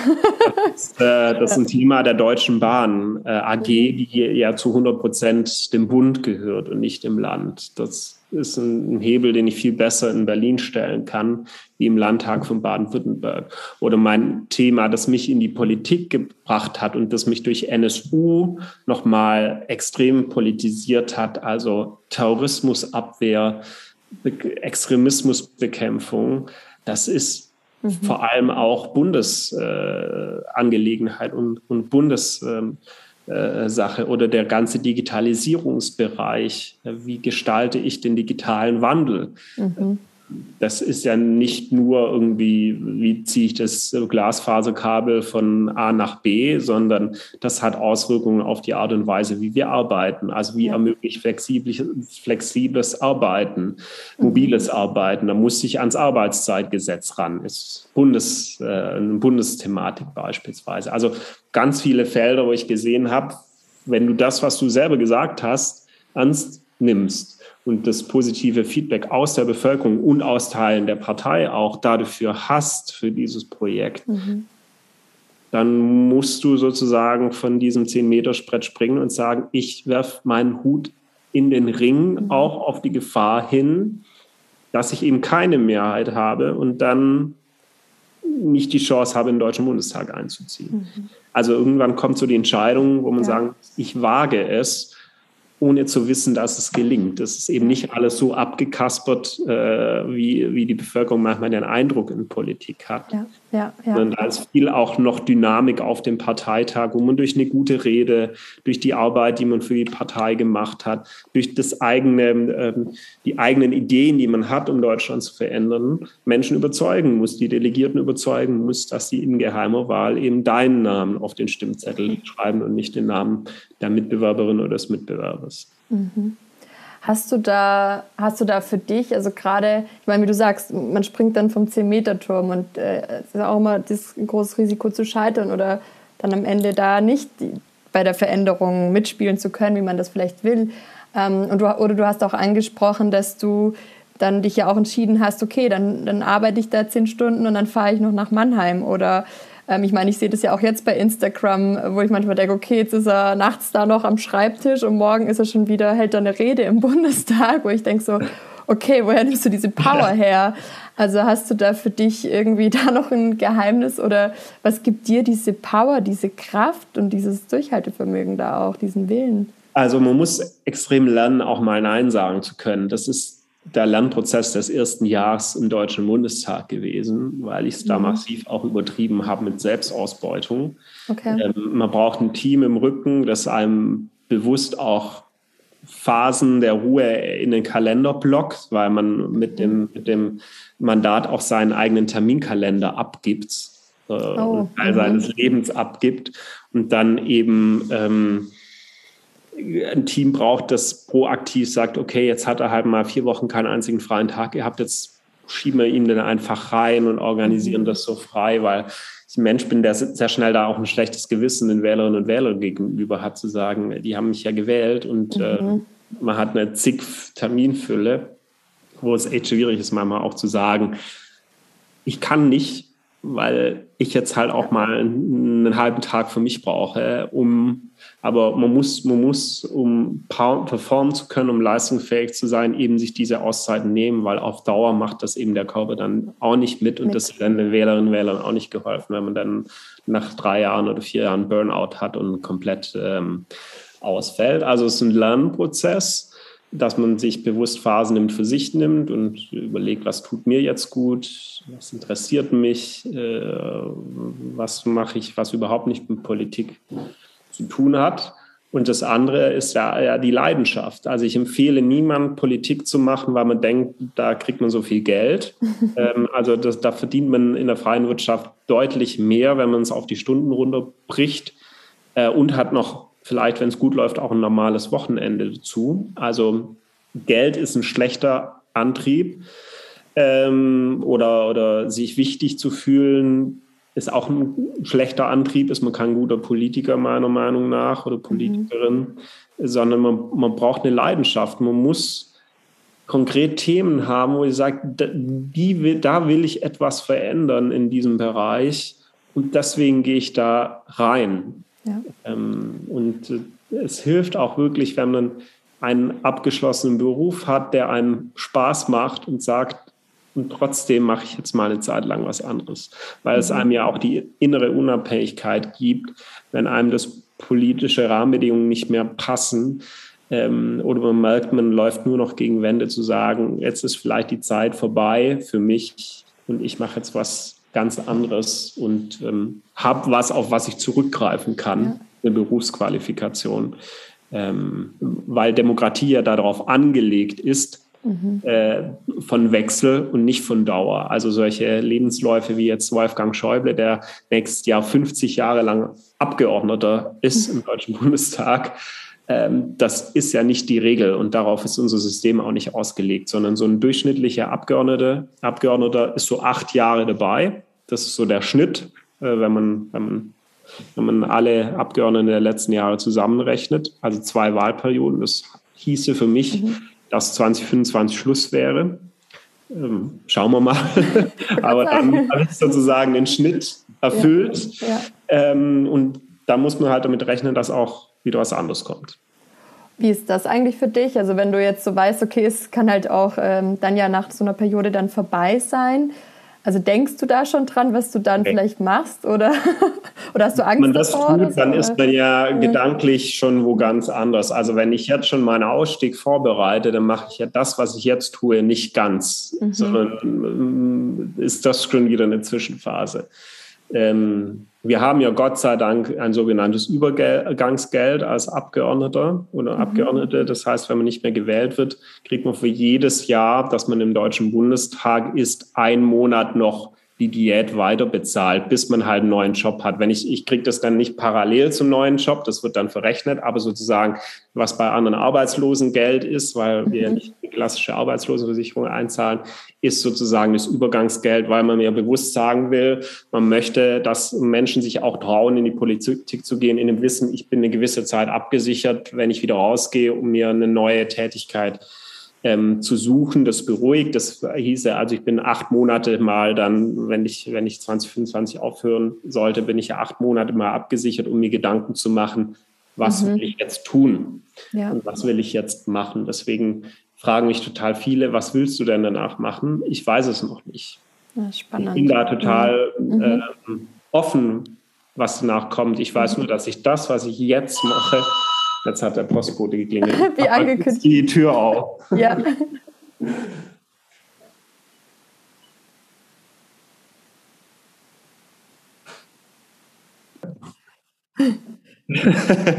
das, äh, das ist ein Thema der Deutschen Bahn äh, AG, die ja zu 100 Prozent dem Bund gehört und nicht dem Land. Das ist ein, Hebel, den ich viel besser in Berlin stellen kann, wie im Landtag von Baden-Württemberg. Oder mein Thema, das mich in die Politik gebracht hat und das mich durch NSU nochmal extrem politisiert hat, also Terrorismusabwehr, Extremismusbekämpfung, das ist mhm. vor allem auch Bundesangelegenheit äh, und, und Bundes. Ähm, äh, Sache oder der ganze Digitalisierungsbereich. Wie gestalte ich den digitalen Wandel? Mhm das ist ja nicht nur irgendwie, wie ziehe ich das Glasfaserkabel von A nach B, sondern das hat Auswirkungen auf die Art und Weise, wie wir arbeiten. Also wie ja. ermöglicht flexibles, flexibles Arbeiten, mhm. mobiles Arbeiten. Da muss ich ans Arbeitszeitgesetz ran. Ist Bundes, äh, eine Bundesthematik beispielsweise. Also ganz viele Felder, wo ich gesehen habe, wenn du das, was du selber gesagt hast, ernst nimmst und das positive Feedback aus der Bevölkerung und aus Teilen der Partei auch dafür hast, für dieses Projekt, mhm. dann musst du sozusagen von diesem 10-Meter-Sprett springen und sagen, ich werfe meinen Hut in den Ring, mhm. auch auf die Gefahr hin, dass ich eben keine Mehrheit habe und dann nicht die Chance habe, in den Deutschen Bundestag einzuziehen. Mhm. Also irgendwann kommt so die Entscheidung, wo man ja. sagen, ich wage es ohne zu wissen, dass es gelingt. Das ist eben nicht alles so abgekaspert, äh, wie, wie die Bevölkerung manchmal den Eindruck in Politik hat. Ja, ja, ja. Und da ist viel auch noch Dynamik auf dem Parteitag, wo man durch eine gute Rede, durch die Arbeit, die man für die Partei gemacht hat, durch das eigene, ähm, die eigenen Ideen, die man hat, um Deutschland zu verändern, Menschen überzeugen muss, die Delegierten überzeugen muss, dass sie in geheimer Wahl eben deinen Namen auf den Stimmzettel schreiben und nicht den Namen der Mitbewerberin oder des Mitbewerbers. Mhm. Hast du da, hast du da für dich, also gerade, ich meine, wie du sagst, man springt dann vom 10-Meter-Turm und äh, es ist auch immer das große Risiko zu scheitern oder dann am Ende da nicht bei der Veränderung mitspielen zu können, wie man das vielleicht will. Ähm, und du, oder du hast auch angesprochen, dass du dann dich ja auch entschieden hast, okay, dann, dann arbeite ich da zehn Stunden und dann fahre ich noch nach Mannheim oder ähm, ich meine, ich sehe das ja auch jetzt bei Instagram, wo ich manchmal denke, okay, jetzt ist er nachts da noch am Schreibtisch und morgen ist er schon wieder, hält er eine Rede im Bundestag, wo ich denke so, okay, woher nimmst du diese Power her? Also hast du da für dich irgendwie da noch ein Geheimnis oder was gibt dir diese Power, diese Kraft und dieses Durchhaltevermögen da auch, diesen Willen? Also man muss extrem lernen, auch mal Nein sagen zu können. Das ist der Lernprozess des ersten Jahres im Deutschen Bundestag gewesen, weil ich es da mhm. massiv auch übertrieben habe mit Selbstausbeutung. Okay. Ähm, man braucht ein Team im Rücken, das einem bewusst auch Phasen der Ruhe in den Kalender blockt, weil man mit dem, mit dem Mandat auch seinen eigenen Terminkalender abgibt äh, oh. Teil mhm. seines Lebens abgibt und dann eben ähm, ein Team braucht, das proaktiv sagt, okay, jetzt hat er halt mal vier Wochen keinen einzigen freien Tag gehabt, jetzt schieben wir ihn dann einfach rein und organisieren mhm. das so frei, weil ich ein Mensch bin, der sehr schnell da auch ein schlechtes Gewissen den Wählerinnen und Wählern gegenüber hat, zu sagen, die haben mich ja gewählt und mhm. äh, man hat eine zig Terminfülle, wo es echt schwierig ist, manchmal auch zu sagen, ich kann nicht, weil ich jetzt halt auch mal einen halben Tag für mich brauche, um aber man muss, man muss, um performen zu können, um leistungsfähig zu sein, eben sich diese Auszeiten nehmen, weil auf Dauer macht das eben der Körper dann auch nicht mit und mit. das ist dann den Wählerinnen und Wählern auch nicht geholfen, wenn man dann nach drei Jahren oder vier Jahren Burnout hat und komplett ähm, ausfällt. Also es ist ein Lernprozess dass man sich bewusst Phasen nimmt, für sich nimmt und überlegt, was tut mir jetzt gut, was interessiert mich, äh, was mache ich, was überhaupt nicht mit Politik zu tun hat. Und das andere ist ja, ja die Leidenschaft. Also ich empfehle niemand Politik zu machen, weil man denkt, da kriegt man so viel Geld. ähm, also das, da verdient man in der freien Wirtschaft deutlich mehr, wenn man es auf die Stunden runterbricht äh, und hat noch vielleicht, wenn es gut läuft, auch ein normales Wochenende dazu. Also Geld ist ein schlechter Antrieb ähm, oder, oder sich wichtig zu fühlen ist auch ein schlechter Antrieb, ist man kein guter Politiker meiner Meinung nach oder Politikerin, mhm. sondern man, man braucht eine Leidenschaft. Man muss konkret Themen haben, wo ich sage, die will, da will ich etwas verändern in diesem Bereich und deswegen gehe ich da rein. Ja. Ähm, und äh, es hilft auch wirklich, wenn man einen abgeschlossenen Beruf hat, der einem Spaß macht und sagt, und trotzdem mache ich jetzt mal eine Zeit lang was anderes, weil es mhm. einem ja auch die innere Unabhängigkeit gibt, wenn einem das politische Rahmenbedingungen nicht mehr passen ähm, oder man merkt, man läuft nur noch gegen Wände zu sagen, jetzt ist vielleicht die Zeit vorbei für mich und ich mache jetzt was ganz anderes und ähm, habe was, auf was ich zurückgreifen kann, ja. eine Berufsqualifikation, ähm, weil Demokratie ja darauf angelegt ist, Mhm. Äh, von Wechsel und nicht von Dauer. Also solche Lebensläufe wie jetzt Wolfgang Schäuble, der nächstes Jahr 50 Jahre lang Abgeordneter ist im Deutschen Bundestag. Ähm, das ist ja nicht die Regel und darauf ist unser System auch nicht ausgelegt, sondern so ein durchschnittlicher Abgeordneter, Abgeordneter ist so acht Jahre dabei. Das ist so der Schnitt, äh, wenn man, wenn man wenn man alle Abgeordneten der letzten Jahre zusammenrechnet, also zwei Wahlperioden, das hieße für mich, mhm dass 2025 Schluss wäre. Ähm, schauen wir mal. Aber dann habe ich sozusagen den Schnitt erfüllt. Ja. Ja. Ähm, und da muss man halt damit rechnen, dass auch wieder was anderes kommt. Wie ist das eigentlich für dich? Also wenn du jetzt so weißt, okay, es kann halt auch ähm, dann ja nach so einer Periode dann vorbei sein. Also denkst du da schon dran, was du dann okay. vielleicht machst oder, oder hast du Angst Wenn man das davor, tut, dann ist man ja, gedanklich schon wo ganz anders. Also wenn ich jetzt schon meinen Ausstieg vorbereite, dann mache ich ja das, was ich jetzt tue, nicht ganz, mhm. sondern äh, ist das schon wieder eine Zwischenphase. Ähm, wir haben ja Gott sei Dank ein sogenanntes Übergangsgeld als Abgeordneter oder mhm. Abgeordnete. Das heißt, wenn man nicht mehr gewählt wird, kriegt man für jedes Jahr, dass man im Deutschen Bundestag ist, ein Monat noch die Diät weiter bezahlt, bis man halt einen neuen Job hat. Wenn ich, ich kriege das dann nicht parallel zum neuen Job, das wird dann verrechnet, aber sozusagen, was bei anderen Arbeitslosengeld ist, weil wir mhm. nicht die klassische Arbeitslosenversicherung einzahlen, ist sozusagen das Übergangsgeld, weil man mir bewusst sagen will, man möchte, dass Menschen sich auch trauen, in die Politik zu gehen, in dem Wissen, ich bin eine gewisse Zeit abgesichert, wenn ich wieder rausgehe, um mir eine neue Tätigkeit ähm, zu suchen. Das beruhigt. Das hieße, also ich bin acht Monate mal dann, wenn ich, wenn ich 2025 aufhören sollte, bin ich ja acht Monate mal abgesichert, um mir Gedanken zu machen, was mhm. will ich jetzt tun ja. und was will ich jetzt machen. Deswegen fragen mich total viele, was willst du denn danach machen? Ich weiß es noch nicht. Ja, spannend. Ich bin da total mhm. äh, offen, was danach kommt. Ich weiß mhm. nur, dass ich das, was ich jetzt mache, Jetzt hat der Postbote geklingelt. Wie angekündigt. Die Tür auf. Ja.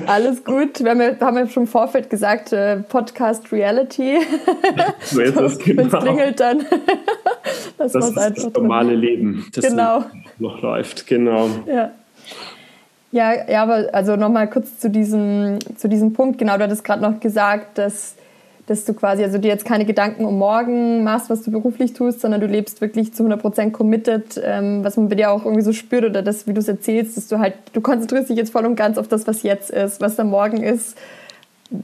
Alles gut. Wir haben ja, haben ja schon im Vorfeld gesagt, äh, Podcast Reality. So ist es, genau. Wenn es klingelt, dann. das, das ist das normale Leben, das genau. noch läuft. Genau. Ja. Ja, ja, aber also nochmal kurz zu diesem, zu diesem Punkt. Genau, du hattest gerade noch gesagt, dass, dass du quasi also dir jetzt keine Gedanken um morgen machst, was du beruflich tust, sondern du lebst wirklich zu 100% committed, ähm, was man bei dir auch irgendwie so spürt oder das, wie du es erzählst, dass du halt, du konzentrierst dich jetzt voll und ganz auf das, was jetzt ist, was da morgen ist.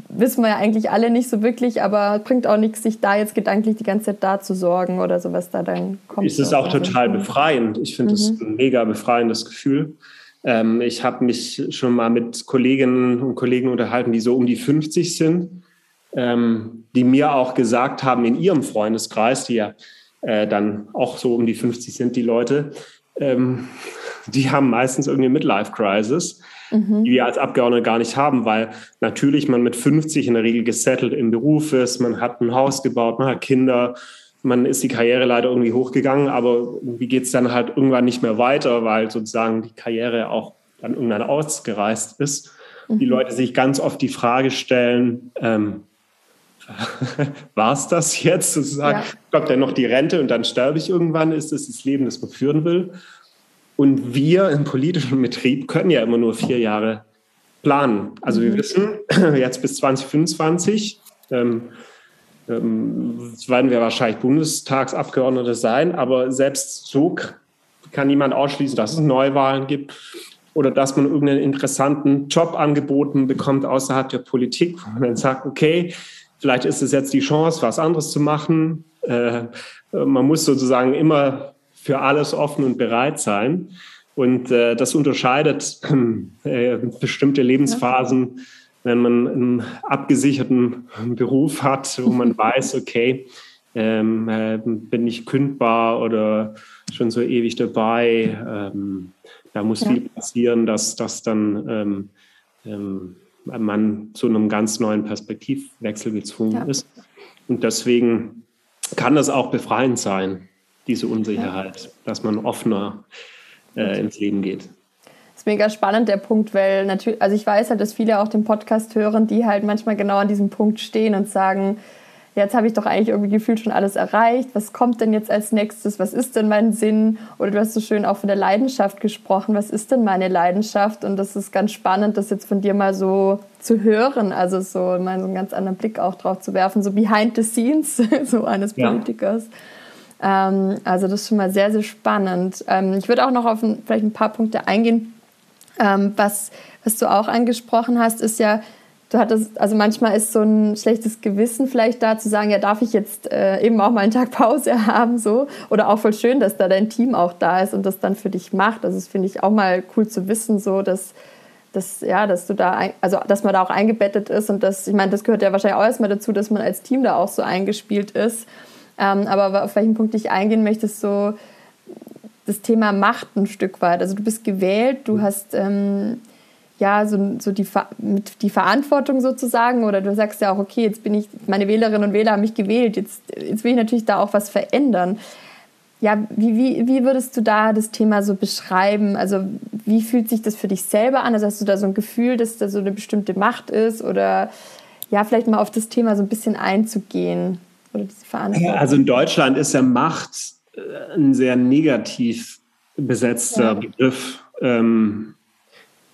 Wissen wir ja eigentlich alle nicht so wirklich, aber bringt auch nichts, sich da jetzt gedanklich die ganze Zeit da zu sorgen oder so, was da dann kommt. Es ist auch total befreiend. Ich finde es mhm. ein mega befreiendes Gefühl. Ähm, ich habe mich schon mal mit Kolleginnen und Kollegen unterhalten, die so um die 50 sind, ähm, die mir auch gesagt haben, in ihrem Freundeskreis, die ja äh, dann auch so um die 50 sind, die Leute, ähm, die haben meistens irgendeine Midlife-Crisis, mhm. die wir als Abgeordnete gar nicht haben, weil natürlich man mit 50 in der Regel gesettelt im Beruf ist, man hat ein Haus gebaut, man hat Kinder, man ist die Karriere leider irgendwie hochgegangen, aber wie geht es dann halt irgendwann nicht mehr weiter, weil sozusagen die Karriere auch dann irgendwann ausgereist ist. Mhm. Die Leute sich ganz oft die Frage stellen, ähm, war es das jetzt sozusagen? Ja. Kommt dann noch die Rente und dann sterbe ich irgendwann? Ist das das Leben, das man führen will? Und wir im politischen Betrieb können ja immer nur vier Jahre planen. Also mhm. wir wissen jetzt bis 2025, ähm, ähm, werden wir wahrscheinlich Bundestagsabgeordnete sein, aber selbst so kann niemand ausschließen, dass es Neuwahlen gibt oder dass man irgendeinen interessanten Job angeboten bekommt außerhalb der Politik, wo man dann sagt, okay, vielleicht ist es jetzt die Chance, was anderes zu machen. Äh, man muss sozusagen immer für alles offen und bereit sein. Und äh, das unterscheidet äh, bestimmte Lebensphasen, wenn man einen abgesicherten Beruf hat, wo man weiß, okay, ähm, äh, bin ich kündbar oder schon so ewig dabei. Ähm, da muss ja. viel passieren, dass, dass dann ähm, ähm, man zu einem ganz neuen Perspektivwechsel gezwungen ja. ist. Und deswegen kann das auch befreiend sein, diese Unsicherheit, ja. dass man offener äh, ins Leben geht. Mega spannend, der Punkt, weil natürlich, also ich weiß halt, dass viele auch den Podcast hören, die halt manchmal genau an diesem Punkt stehen und sagen, jetzt habe ich doch eigentlich irgendwie gefühlt schon alles erreicht. Was kommt denn jetzt als nächstes? Was ist denn mein Sinn? Oder du hast so schön auch von der Leidenschaft gesprochen. Was ist denn meine Leidenschaft? Und das ist ganz spannend, das jetzt von dir mal so zu hören. Also so mal so einen ganz anderen Blick auch drauf zu werfen, so behind the scenes so eines Politikers. Ähm, also das ist schon mal sehr, sehr spannend. Ähm, ich würde auch noch auf ein, vielleicht ein paar Punkte eingehen. Ähm, was, was du auch angesprochen hast, ist ja, du hattest, also manchmal ist so ein schlechtes Gewissen vielleicht da zu sagen, ja, darf ich jetzt äh, eben auch mal einen Tag Pause haben, so. Oder auch voll schön, dass da dein Team auch da ist und das dann für dich macht. Also das finde ich auch mal cool zu wissen, so, dass, dass, ja, dass du da, also dass man da auch eingebettet ist und das, ich meine, das gehört ja wahrscheinlich auch erstmal dazu, dass man als Team da auch so eingespielt ist. Ähm, aber auf welchen Punkt ich eingehen möchte, ist so das Thema Macht ein Stück weit. Also du bist gewählt, du hast ähm, ja, so, so die, mit die Verantwortung sozusagen oder du sagst ja auch, okay, jetzt bin ich, meine Wählerinnen und Wähler haben mich gewählt, jetzt, jetzt will ich natürlich da auch was verändern. Ja, wie, wie, wie würdest du da das Thema so beschreiben? Also wie fühlt sich das für dich selber an? Also hast du da so ein Gefühl, dass da so eine bestimmte Macht ist oder ja, vielleicht mal auf das Thema so ein bisschen einzugehen oder diese Verantwortung? Also in Deutschland ist ja Macht ein sehr negativ besetzter ja. Begriff. Ähm,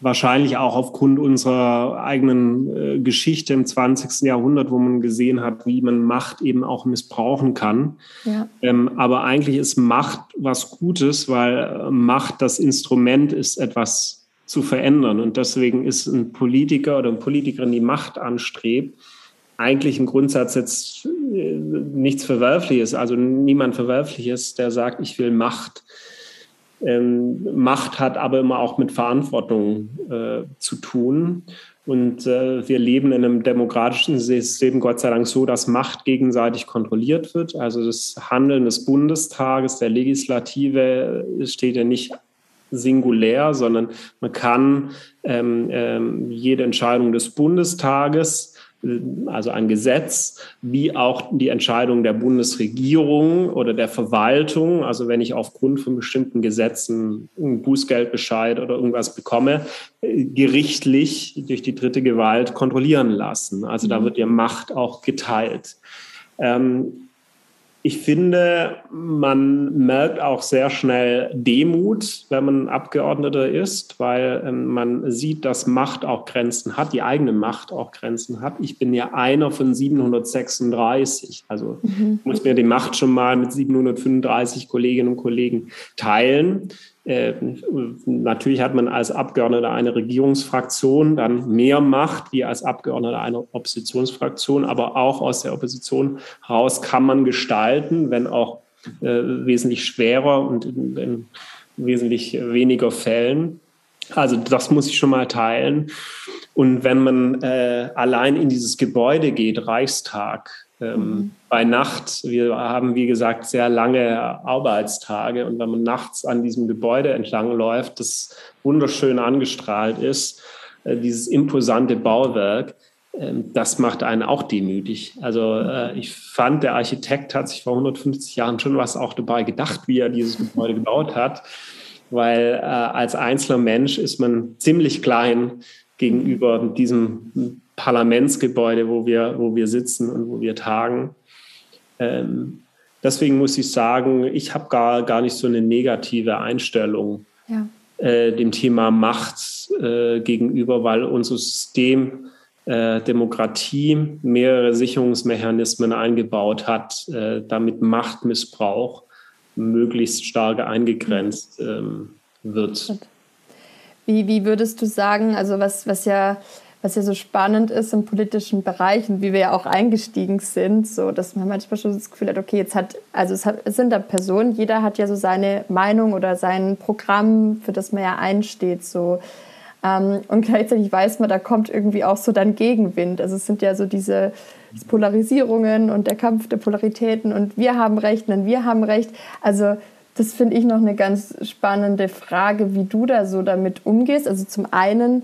wahrscheinlich auch aufgrund unserer eigenen äh, Geschichte im 20. Jahrhundert, wo man gesehen hat, wie man Macht eben auch missbrauchen kann. Ja. Ähm, aber eigentlich ist Macht was Gutes, weil äh, Macht das Instrument ist, etwas zu verändern. Und deswegen ist ein Politiker oder eine Politikerin, die Macht anstrebt, eigentlich im Grundsatz jetzt nichts Verwerfliches, also niemand Verwerfliches, der sagt, ich will Macht ähm, Macht hat aber immer auch mit Verantwortung äh, zu tun. Und äh, wir leben in einem demokratischen System, Gott sei Dank, so, dass Macht gegenseitig kontrolliert wird. Also das Handeln des Bundestages, der Legislative steht ja nicht singulär, sondern man kann ähm, ähm, jede Entscheidung des Bundestages also ein Gesetz, wie auch die Entscheidung der Bundesregierung oder der Verwaltung. Also wenn ich aufgrund von bestimmten Gesetzen einen Bußgeldbescheid oder irgendwas bekomme, gerichtlich durch die dritte Gewalt kontrollieren lassen. Also da mhm. wird ja Macht auch geteilt. Ähm, ich finde, man merkt auch sehr schnell Demut, wenn man Abgeordneter ist, weil ähm, man sieht, dass Macht auch Grenzen hat, die eigene Macht auch Grenzen hat. Ich bin ja einer von 736. Also mhm. muss mir die Macht schon mal mit 735 Kolleginnen und Kollegen teilen. Äh, natürlich hat man als Abgeordneter einer Regierungsfraktion dann mehr Macht wie als Abgeordneter einer Oppositionsfraktion, aber auch aus der Opposition heraus kann man gestalten, wenn auch äh, wesentlich schwerer und in, in wesentlich weniger Fällen. Also das muss ich schon mal teilen. Und wenn man äh, allein in dieses Gebäude geht, Reichstag, ähm, mhm. Bei Nacht, wir haben wie gesagt sehr lange Arbeitstage und wenn man nachts an diesem Gebäude entlang läuft, das wunderschön angestrahlt ist, äh, dieses imposante Bauwerk, äh, das macht einen auch demütig. Also äh, ich fand, der Architekt hat sich vor 150 Jahren schon was auch dabei gedacht, wie er dieses Gebäude gebaut hat, weil äh, als einzelner Mensch ist man ziemlich klein gegenüber diesem Parlamentsgebäude, wo wir, wo wir sitzen und wo wir tagen. Ähm, deswegen muss ich sagen, ich habe gar, gar nicht so eine negative Einstellung ja. äh, dem Thema Macht äh, gegenüber, weil unser System äh, Demokratie mehrere Sicherungsmechanismen eingebaut hat, äh, damit Machtmissbrauch möglichst stark eingegrenzt ähm, wird. Wie, wie würdest du sagen, also was, was ja was ja so spannend ist im politischen Bereich und wie wir ja auch eingestiegen sind, so dass man manchmal schon das Gefühl hat, okay, jetzt hat, also es, hat, es sind da Personen, jeder hat ja so seine Meinung oder sein Programm, für das man ja einsteht, so. Ähm, und gleichzeitig weiß man, da kommt irgendwie auch so dann Gegenwind. Also es sind ja so diese Polarisierungen und der Kampf der Polaritäten und wir haben Recht, und wir haben Recht. Also das finde ich noch eine ganz spannende Frage, wie du da so damit umgehst. Also zum einen,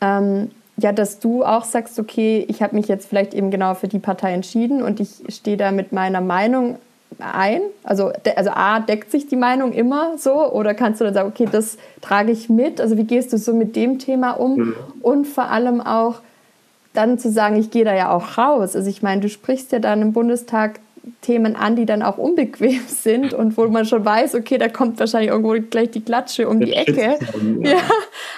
ähm, ja, dass du auch sagst, okay, ich habe mich jetzt vielleicht eben genau für die Partei entschieden und ich stehe da mit meiner Meinung ein? Also, also A, deckt sich die Meinung immer so? Oder kannst du dann sagen, okay, das trage ich mit? Also wie gehst du so mit dem Thema um? Mhm. Und vor allem auch dann zu sagen, ich gehe da ja auch raus. Also ich meine, du sprichst ja dann im Bundestag Themen an, die dann auch unbequem sind und wo man schon weiß, okay, da kommt wahrscheinlich irgendwo gleich die Klatsche um die Ecke. Ja.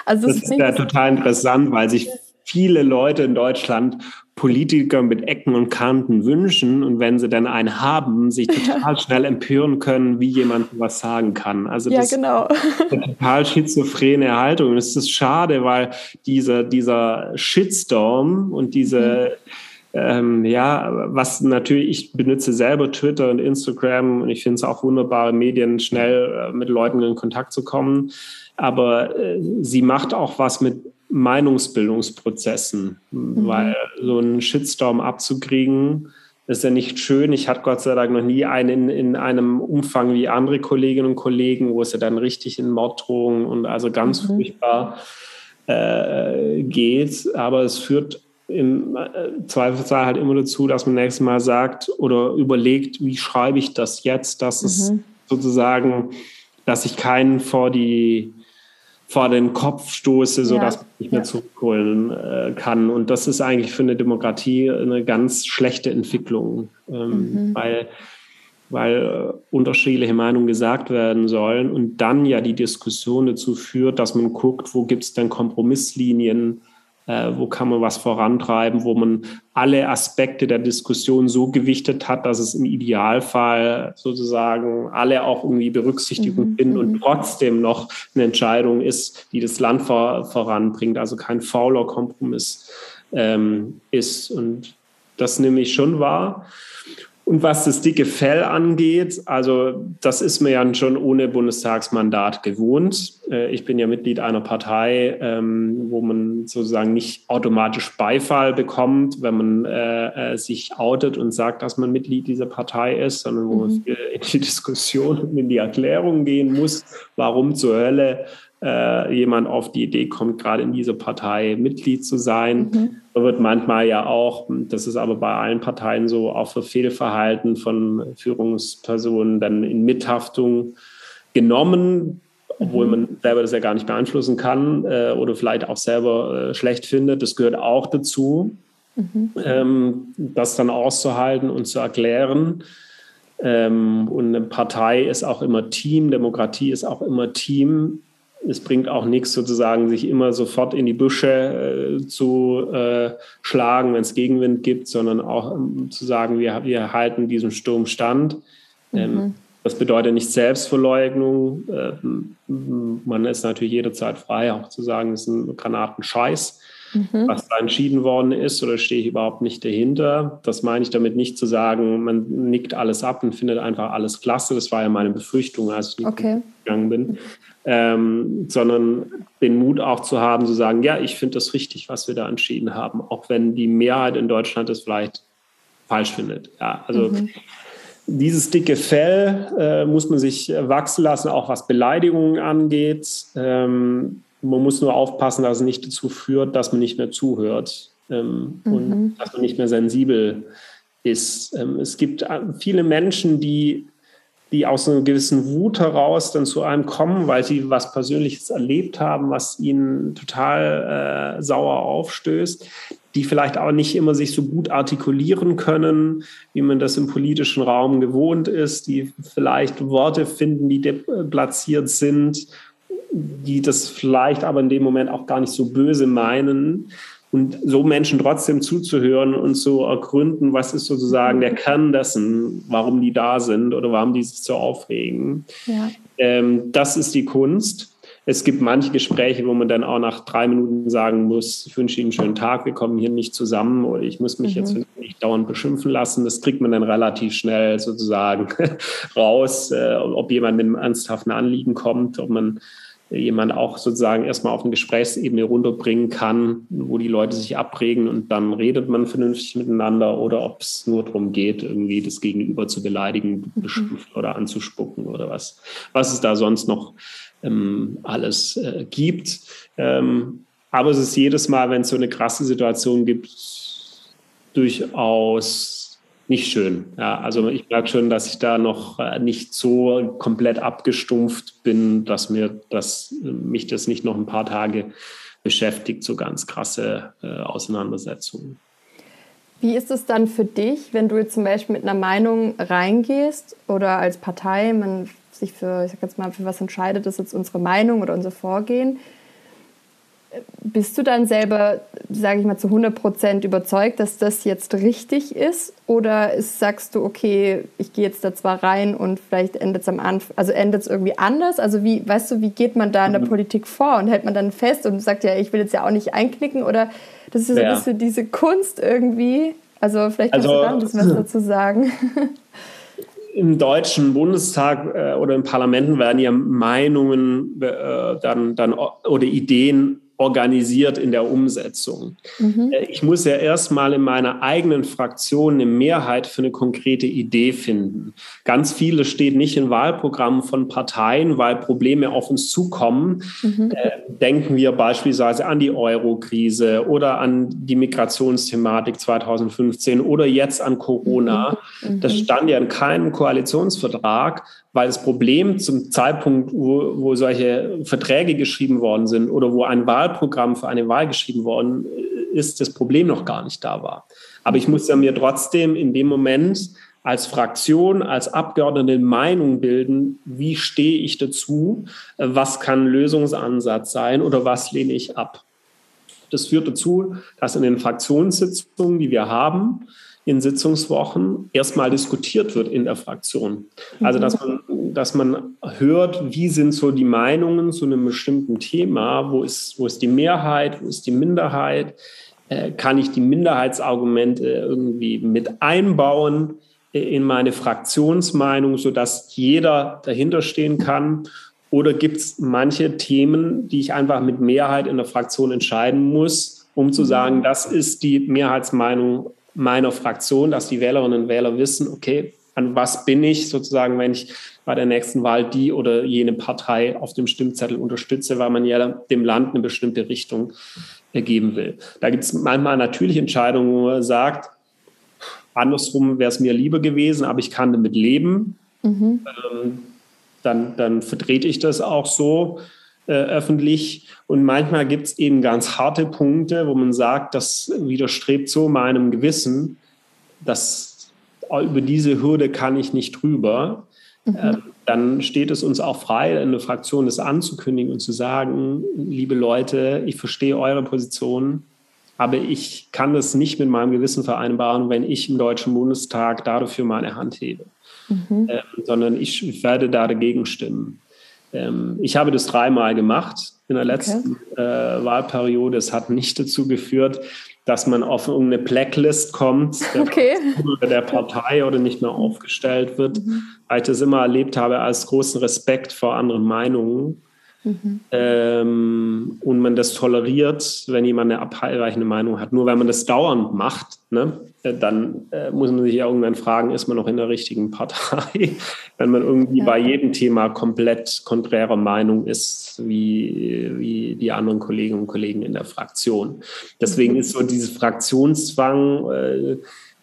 Also das ist ja total interessant, weil sich viele Leute in Deutschland Politiker mit Ecken und Kanten wünschen und wenn sie dann einen haben, sich total schnell empören können, wie jemand was sagen kann. Also das ja, genau. ist eine total schizophrene Haltung. Und es ist schade, weil dieser, dieser Shitstorm und diese mhm. Ähm, ja, was natürlich, ich benutze selber Twitter und Instagram und ich finde es auch wunderbare Medien, schnell äh, mit Leuten in Kontakt zu kommen. Aber äh, sie macht auch was mit Meinungsbildungsprozessen, mhm. weil so einen Shitstorm abzukriegen, ist ja nicht schön. Ich hatte Gott sei Dank noch nie einen in, in einem Umfang wie andere Kolleginnen und Kollegen, wo es ja dann richtig in Morddrohungen und also ganz mhm. furchtbar äh, geht. Aber es führt im äh, Zweifelsfall halt immer dazu, dass man nächstes Mal sagt oder überlegt, wie schreibe ich das jetzt, dass mhm. es sozusagen, dass ich keinen vor die vor den Kopf stoße, sodass ja. man nicht mehr ja. zurückholen äh, kann. Und das ist eigentlich für eine Demokratie eine ganz schlechte Entwicklung, ähm, mhm. weil, weil äh, unterschiedliche Meinungen gesagt werden sollen und dann ja die Diskussion dazu führt, dass man guckt, wo gibt es denn Kompromisslinien, äh, wo kann man was vorantreiben, wo man alle Aspekte der Diskussion so gewichtet hat, dass es im Idealfall sozusagen alle auch irgendwie Berücksichtigung mhm. finden und mhm. trotzdem noch eine Entscheidung ist, die das Land vor, voranbringt, also kein fauler Kompromiss ähm, ist. Und das nehme ich schon wahr. Und was das dicke Fell angeht, also das ist mir ja schon ohne Bundestagsmandat gewohnt. Äh, ich bin ja Mitglied einer Partei, ähm, wo man sozusagen nicht automatisch Beifall bekommt, wenn man äh, äh, sich outet und sagt, dass man Mitglied dieser Partei ist, sondern wo man mhm. in die Diskussion und in die Erklärung gehen muss, warum zur Hölle äh, jemand auf die Idee kommt, gerade in dieser Partei Mitglied zu sein. Mhm. Da wird manchmal ja auch, das ist aber bei allen Parteien so, auch für Fehlverhalten von Führungspersonen dann in Mithaftung genommen, obwohl mhm. man selber das ja gar nicht beeinflussen kann äh, oder vielleicht auch selber äh, schlecht findet. Das gehört auch dazu, mhm. ähm, das dann auszuhalten und zu erklären. Ähm, und eine Partei ist auch immer Team, Demokratie ist auch immer Team es bringt auch nichts, sozusagen, sich immer sofort in die Büsche äh, zu äh, schlagen, wenn es Gegenwind gibt, sondern auch ähm, zu sagen, wir, wir halten diesem Sturm stand. Ähm, mhm. Das bedeutet nicht Selbstverleugnung. Äh, man ist natürlich jederzeit frei, auch zu sagen, es ist ein Granatenscheiß. Mhm. Was da entschieden worden ist, oder stehe ich überhaupt nicht dahinter? Das meine ich damit nicht zu sagen, man nickt alles ab und findet einfach alles klasse. Das war ja meine Befürchtung, als ich okay. gegangen bin ähm, sondern den Mut auch zu haben, zu sagen, ja, ich finde das richtig, was wir da entschieden haben, auch wenn die Mehrheit in Deutschland es vielleicht falsch findet. Ja, also mhm. dieses dicke Fell äh, muss man sich wachsen lassen, auch was Beleidigungen angeht. Ähm, man muss nur aufpassen, dass es nicht dazu führt, dass man nicht mehr zuhört ähm, mhm. und dass man nicht mehr sensibel ist. Ähm, es gibt äh, viele Menschen, die die aus einer gewissen Wut heraus dann zu einem kommen, weil sie was Persönliches erlebt haben, was ihnen total äh, sauer aufstößt, die vielleicht auch nicht immer sich so gut artikulieren können, wie man das im politischen Raum gewohnt ist, die vielleicht Worte finden, die deplatziert sind, die das vielleicht aber in dem Moment auch gar nicht so böse meinen. Und so Menschen trotzdem zuzuhören und zu ergründen, was ist sozusagen der Kern dessen, warum die da sind oder warum die sich so aufregen. Ja. Ähm, das ist die Kunst. Es gibt manche Gespräche, wo man dann auch nach drei Minuten sagen muss, ich wünsche Ihnen einen schönen Tag, wir kommen hier nicht zusammen oder ich muss mich mhm. jetzt nicht dauernd beschimpfen lassen. Das kriegt man dann relativ schnell sozusagen raus, äh, ob jemand mit einem ernsthaften Anliegen kommt, ob man jemand auch sozusagen erstmal auf eine Gesprächsebene runterbringen kann, wo die Leute sich abregen und dann redet man vernünftig miteinander oder ob es nur darum geht, irgendwie das Gegenüber zu beleidigen, mhm. beschimpfen oder anzuspucken oder was, was es da sonst noch ähm, alles äh, gibt. Ähm, aber es ist jedes Mal, wenn es so eine krasse Situation gibt, durchaus nicht schön. Ja, also ich merke schon, dass ich da noch äh, nicht so komplett abgestumpft bin, dass mir das, mich das nicht noch ein paar Tage beschäftigt, so ganz krasse äh, Auseinandersetzungen. Wie ist es dann für dich, wenn du jetzt zum Beispiel mit einer Meinung reingehst oder als Partei man sich für, ich sag jetzt mal, für was entscheidet, das ist jetzt unsere Meinung oder unser Vorgehen? bist du dann selber, sage ich mal, zu 100 Prozent überzeugt, dass das jetzt richtig ist? Oder ist, sagst du, okay, ich gehe jetzt da zwar rein und vielleicht endet es am Anfang, also endet es irgendwie anders? Also wie, weißt du, wie geht man da in der mhm. Politik vor und hält man dann fest und sagt ja, ich will jetzt ja auch nicht einknicken? Oder das ist so ja. ein bisschen diese Kunst irgendwie. Also vielleicht kannst also, du da ein bisschen was dazu sagen. Im Deutschen Bundestag äh, oder in Parlamenten werden ja Meinungen äh, dann, dann oder Ideen organisiert in der Umsetzung. Mhm. Äh, ich muss ja erstmal in meiner eigenen Fraktion eine Mehrheit für eine konkrete Idee finden. Ganz viele steht nicht in Wahlprogrammen von Parteien, weil Probleme auf uns zukommen. Mhm. Äh, denken wir beispielsweise an die Euro-Krise oder an die Migrationsthematik 2015 oder jetzt an Corona. Mhm. Das stand ja in keinem Koalitionsvertrag weil das Problem zum Zeitpunkt, wo, wo solche Verträge geschrieben worden sind oder wo ein Wahlprogramm für eine Wahl geschrieben worden ist, das Problem noch gar nicht da war. Aber ich muss ja mir trotzdem in dem Moment als Fraktion, als Abgeordnete Meinung bilden, wie stehe ich dazu, was kann Lösungsansatz sein oder was lehne ich ab. Das führt dazu, dass in den Fraktionssitzungen, die wir haben, in Sitzungswochen erstmal diskutiert wird in der Fraktion. Also dass man, dass man hört, wie sind so die Meinungen zu einem bestimmten Thema, wo ist, wo ist die Mehrheit, wo ist die Minderheit, äh, kann ich die Minderheitsargumente irgendwie mit einbauen in meine Fraktionsmeinung, sodass jeder dahinter stehen kann. Oder gibt es manche Themen, die ich einfach mit Mehrheit in der Fraktion entscheiden muss, um zu sagen, das ist die Mehrheitsmeinung meiner Fraktion, dass die Wählerinnen und Wähler wissen, okay, an was bin ich sozusagen, wenn ich bei der nächsten Wahl die oder jene Partei auf dem Stimmzettel unterstütze, weil man ja dem Land eine bestimmte Richtung ergeben will. Da gibt es manchmal natürlich Entscheidungen, wo man sagt, andersrum wäre es mir lieber gewesen, aber ich kann damit leben. Mhm. Ähm, dann, dann vertrete ich das auch so äh, öffentlich. Und manchmal gibt es eben ganz harte Punkte, wo man sagt, das widerstrebt so meinem Gewissen, dass über diese Hürde kann ich nicht drüber. Mhm. Ähm, dann steht es uns auch frei, in der Fraktion das anzukündigen und zu sagen, liebe Leute, ich verstehe eure Position, aber ich kann das nicht mit meinem Gewissen vereinbaren, wenn ich im Deutschen Bundestag dafür meine Hand hebe, mhm. ähm, sondern ich werde da dagegen stimmen. Ähm, ich habe das dreimal gemacht in der letzten okay. äh, Wahlperiode. Es hat nicht dazu geführt, dass man auf irgendeine Blacklist kommt der, okay. der Partei oder nicht mehr aufgestellt wird, mhm. weil ich das immer erlebt habe als großen Respekt vor anderen Meinungen. Mhm. Ähm, und man das toleriert, wenn jemand eine abweichende Meinung hat. Nur wenn man das dauernd macht, ne, dann äh, muss man sich ja irgendwann fragen, ist man noch in der richtigen Partei? wenn man irgendwie ja. bei jedem Thema komplett konträrer Meinung ist, wie, wie die anderen Kolleginnen und Kollegen in der Fraktion. Deswegen mhm. ist so dieses Fraktionszwang, äh,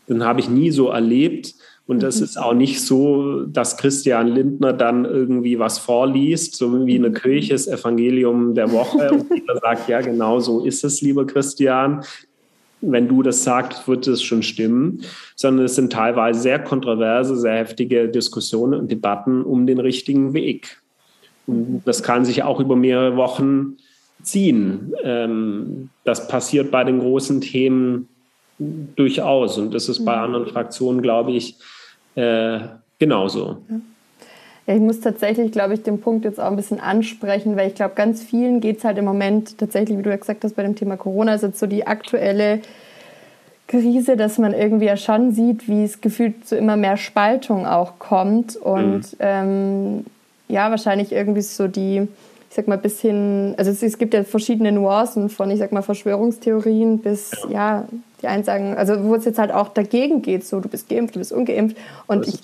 den habe ich nie so erlebt. Und das mhm. ist auch nicht so, dass Christian Lindner dann irgendwie was vorliest, so wie eine Kirche, das Evangelium der Woche. Und jeder sagt, ja, genau so ist es, lieber Christian. Wenn du das sagst, wird es schon stimmen. Sondern es sind teilweise sehr kontroverse, sehr heftige Diskussionen und Debatten um den richtigen Weg. Und das kann sich auch über mehrere Wochen ziehen. Ähm, das passiert bei den großen Themen durchaus und das ist bei mhm. anderen Fraktionen, glaube ich, äh, genauso. Ja. Ja, ich muss tatsächlich, glaube ich, den Punkt jetzt auch ein bisschen ansprechen, weil ich glaube, ganz vielen geht es halt im Moment tatsächlich, wie du ja gesagt hast, bei dem Thema Corona ist jetzt so die aktuelle Krise, dass man irgendwie ja schon sieht, wie es gefühlt zu immer mehr Spaltung auch kommt und mhm. ähm, ja, wahrscheinlich irgendwie so die, ich sag mal, bis hin, also es, es, gibt ja verschiedene Nuancen von, ich sag mal, Verschwörungstheorien bis, ja, ja die einen sagen, also wo es jetzt halt auch dagegen geht, so du bist geimpft, du bist ungeimpft. Und ich,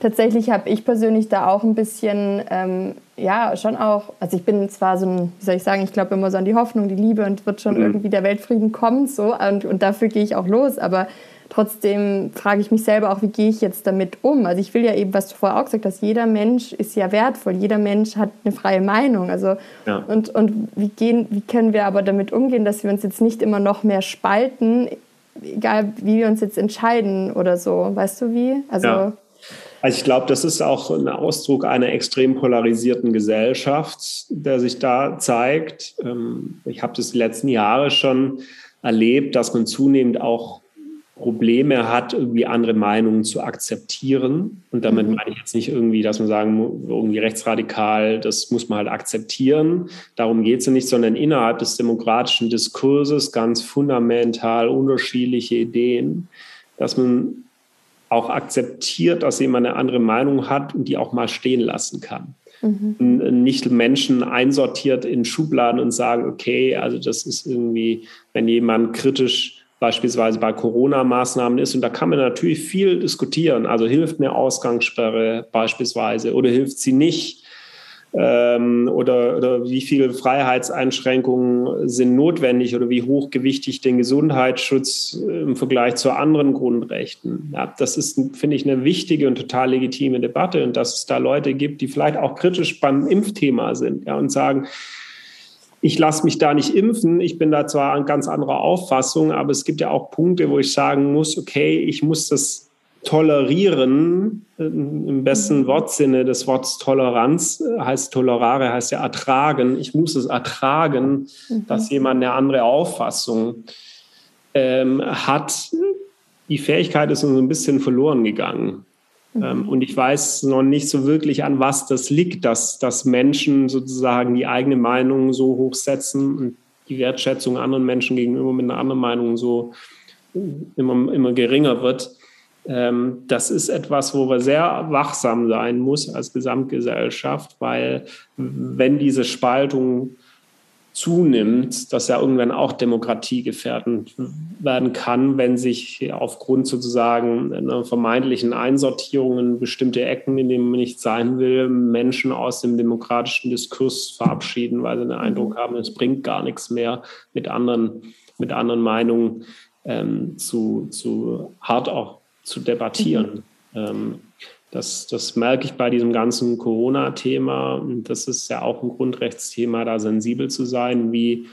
tatsächlich habe ich persönlich da auch ein bisschen, ähm, ja, schon auch, also ich bin zwar so ein, wie soll ich sagen, ich glaube immer so an die Hoffnung, die Liebe und wird schon mhm. irgendwie der Weltfrieden kommen, so und, und dafür gehe ich auch los, aber Trotzdem frage ich mich selber auch, wie gehe ich jetzt damit um? Also ich will ja eben, was du vorher auch gesagt hast, jeder Mensch ist ja wertvoll, jeder Mensch hat eine freie Meinung. Also ja. und, und wie, gehen, wie können wir aber damit umgehen, dass wir uns jetzt nicht immer noch mehr spalten, egal wie wir uns jetzt entscheiden oder so. Weißt du wie? Also, ja. also ich glaube, das ist auch ein Ausdruck einer extrem polarisierten Gesellschaft, der sich da zeigt. Ähm, ich habe das die letzten Jahre schon erlebt, dass man zunehmend auch Probleme hat, irgendwie andere Meinungen zu akzeptieren. Und damit mhm. meine ich jetzt nicht irgendwie, dass man sagen, irgendwie rechtsradikal, das muss man halt akzeptieren. Darum geht es ja nicht, sondern innerhalb des demokratischen Diskurses ganz fundamental unterschiedliche Ideen, dass man auch akzeptiert, dass jemand eine andere Meinung hat und die auch mal stehen lassen kann. Mhm. Nicht Menschen einsortiert in Schubladen und sagen, okay, also das ist irgendwie, wenn jemand kritisch beispielsweise bei Corona-Maßnahmen ist. Und da kann man natürlich viel diskutieren. Also hilft eine Ausgangssperre beispielsweise oder hilft sie nicht? Ähm, oder, oder wie viele Freiheitseinschränkungen sind notwendig oder wie hochgewichtig den Gesundheitsschutz im Vergleich zu anderen Grundrechten. Ja, das ist, finde ich, eine wichtige und total legitime Debatte und dass es da Leute gibt, die vielleicht auch kritisch beim Impfthema sind ja, und sagen, ich lasse mich da nicht impfen. Ich bin da zwar an ganz anderer Auffassung, aber es gibt ja auch Punkte, wo ich sagen muss, okay, ich muss das tolerieren, im besten mhm. Wortsinne des Wortes Toleranz, heißt tolerare, heißt ja ertragen. Ich muss es ertragen, mhm. dass jemand eine andere Auffassung ähm, hat. Die Fähigkeit ist uns ein bisschen verloren gegangen. Ähm, mhm. Und ich weiß noch nicht so wirklich, an was das liegt, dass, dass Menschen sozusagen die eigene Meinung so hochsetzen und die Wertschätzung anderen Menschen gegenüber mit einer anderen Meinung so immer, immer geringer wird. Ähm, das ist etwas, wo wir sehr wachsam sein muss als Gesamtgesellschaft, weil wenn diese Spaltung zunimmt, dass ja irgendwann auch Demokratie gefährdend werden kann, wenn sich aufgrund sozusagen einer vermeintlichen Einsortierung in bestimmte Ecken, in denen man nicht sein will, Menschen aus dem demokratischen Diskurs verabschieden, weil sie den Eindruck haben, es bringt gar nichts mehr, mit anderen, mit anderen Meinungen ähm, zu, zu hart auch zu debattieren. Mhm. Ähm, das, das merke ich bei diesem ganzen Corona-Thema. Das ist ja auch ein Grundrechtsthema, da sensibel zu sein. Wie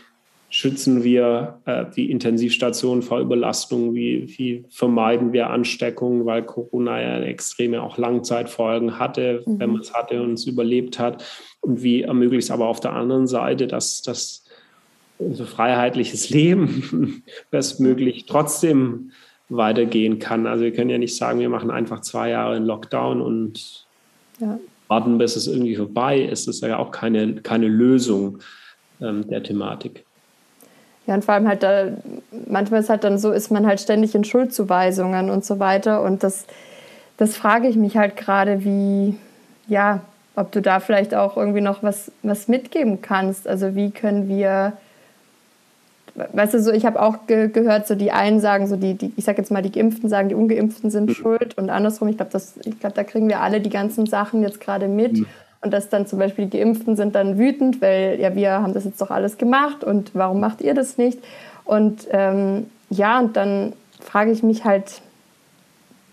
schützen wir äh, die Intensivstationen vor Überlastung? Wie, wie vermeiden wir Ansteckungen, weil Corona ja extreme auch Langzeitfolgen hatte, mhm. wenn man es hatte und es überlebt hat? Und wie ermöglicht es aber auf der anderen Seite, dass das unser freiheitliches Leben bestmöglich trotzdem weitergehen kann. Also wir können ja nicht sagen, wir machen einfach zwei Jahre in Lockdown und ja. warten, bis es irgendwie vorbei ist. Das ist ja auch keine, keine Lösung ähm, der Thematik. Ja, und vor allem halt da, manchmal ist halt dann so, ist man halt ständig in Schuldzuweisungen und so weiter. Und das, das frage ich mich halt gerade, wie, ja, ob du da vielleicht auch irgendwie noch was, was mitgeben kannst. Also wie können wir weißt du, so ich habe auch ge gehört, so die einen sagen, so die, die ich sag jetzt mal, die Geimpften sagen, die Ungeimpften sind mhm. schuld und andersrum. Ich glaube, ich glaube, da kriegen wir alle die ganzen Sachen jetzt gerade mit. Mhm. Und dass dann zum Beispiel die Geimpften sind dann wütend, weil ja, wir haben das jetzt doch alles gemacht und warum macht ihr das nicht? Und ähm, ja, und dann frage ich mich halt,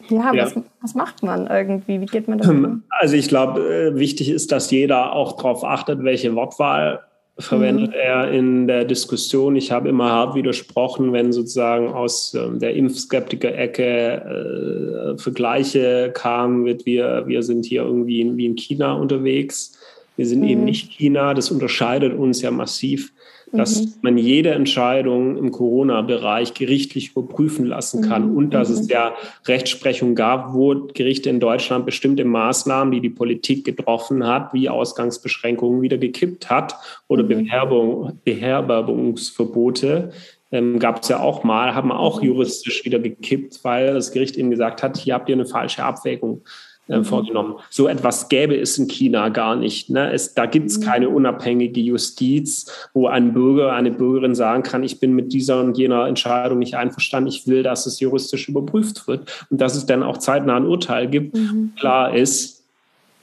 ja, ja. Was, was, macht man irgendwie? Wie geht man damit um? Also ich glaube, äh, wichtig ist, dass jeder auch darauf achtet, welche Wortwahl verwendet mhm. er in der Diskussion. Ich habe immer hart widersprochen, wenn sozusagen aus ähm, der Impfskeptiker-Ecke äh, Vergleiche kamen mit wir, wir sind hier irgendwie in, wie in China unterwegs. Wir sind mhm. eben nicht China, das unterscheidet uns ja massiv dass mhm. man jede Entscheidung im Corona-Bereich gerichtlich überprüfen lassen kann mhm. und dass mhm. es ja Rechtsprechung gab, wo Gerichte in Deutschland bestimmte Maßnahmen, die die Politik getroffen hat, wie Ausgangsbeschränkungen wieder gekippt hat oder mhm. Bewerbung, Beherbergungsverbote, ähm, gab es ja auch mal, haben auch mhm. juristisch wieder gekippt, weil das Gericht eben gesagt hat, hier habt ihr eine falsche Abwägung äh, mhm. vorgenommen. So etwas gäbe es in China gar nicht. Ne? Es, da gibt es mhm. keine unabhängige Justiz, wo ein Bürger, eine Bürgerin sagen kann, ich bin mit dieser und jener Entscheidung nicht einverstanden, ich will, dass es juristisch überprüft wird und dass es dann auch zeitnah ein Urteil gibt. Mhm. Klar ist,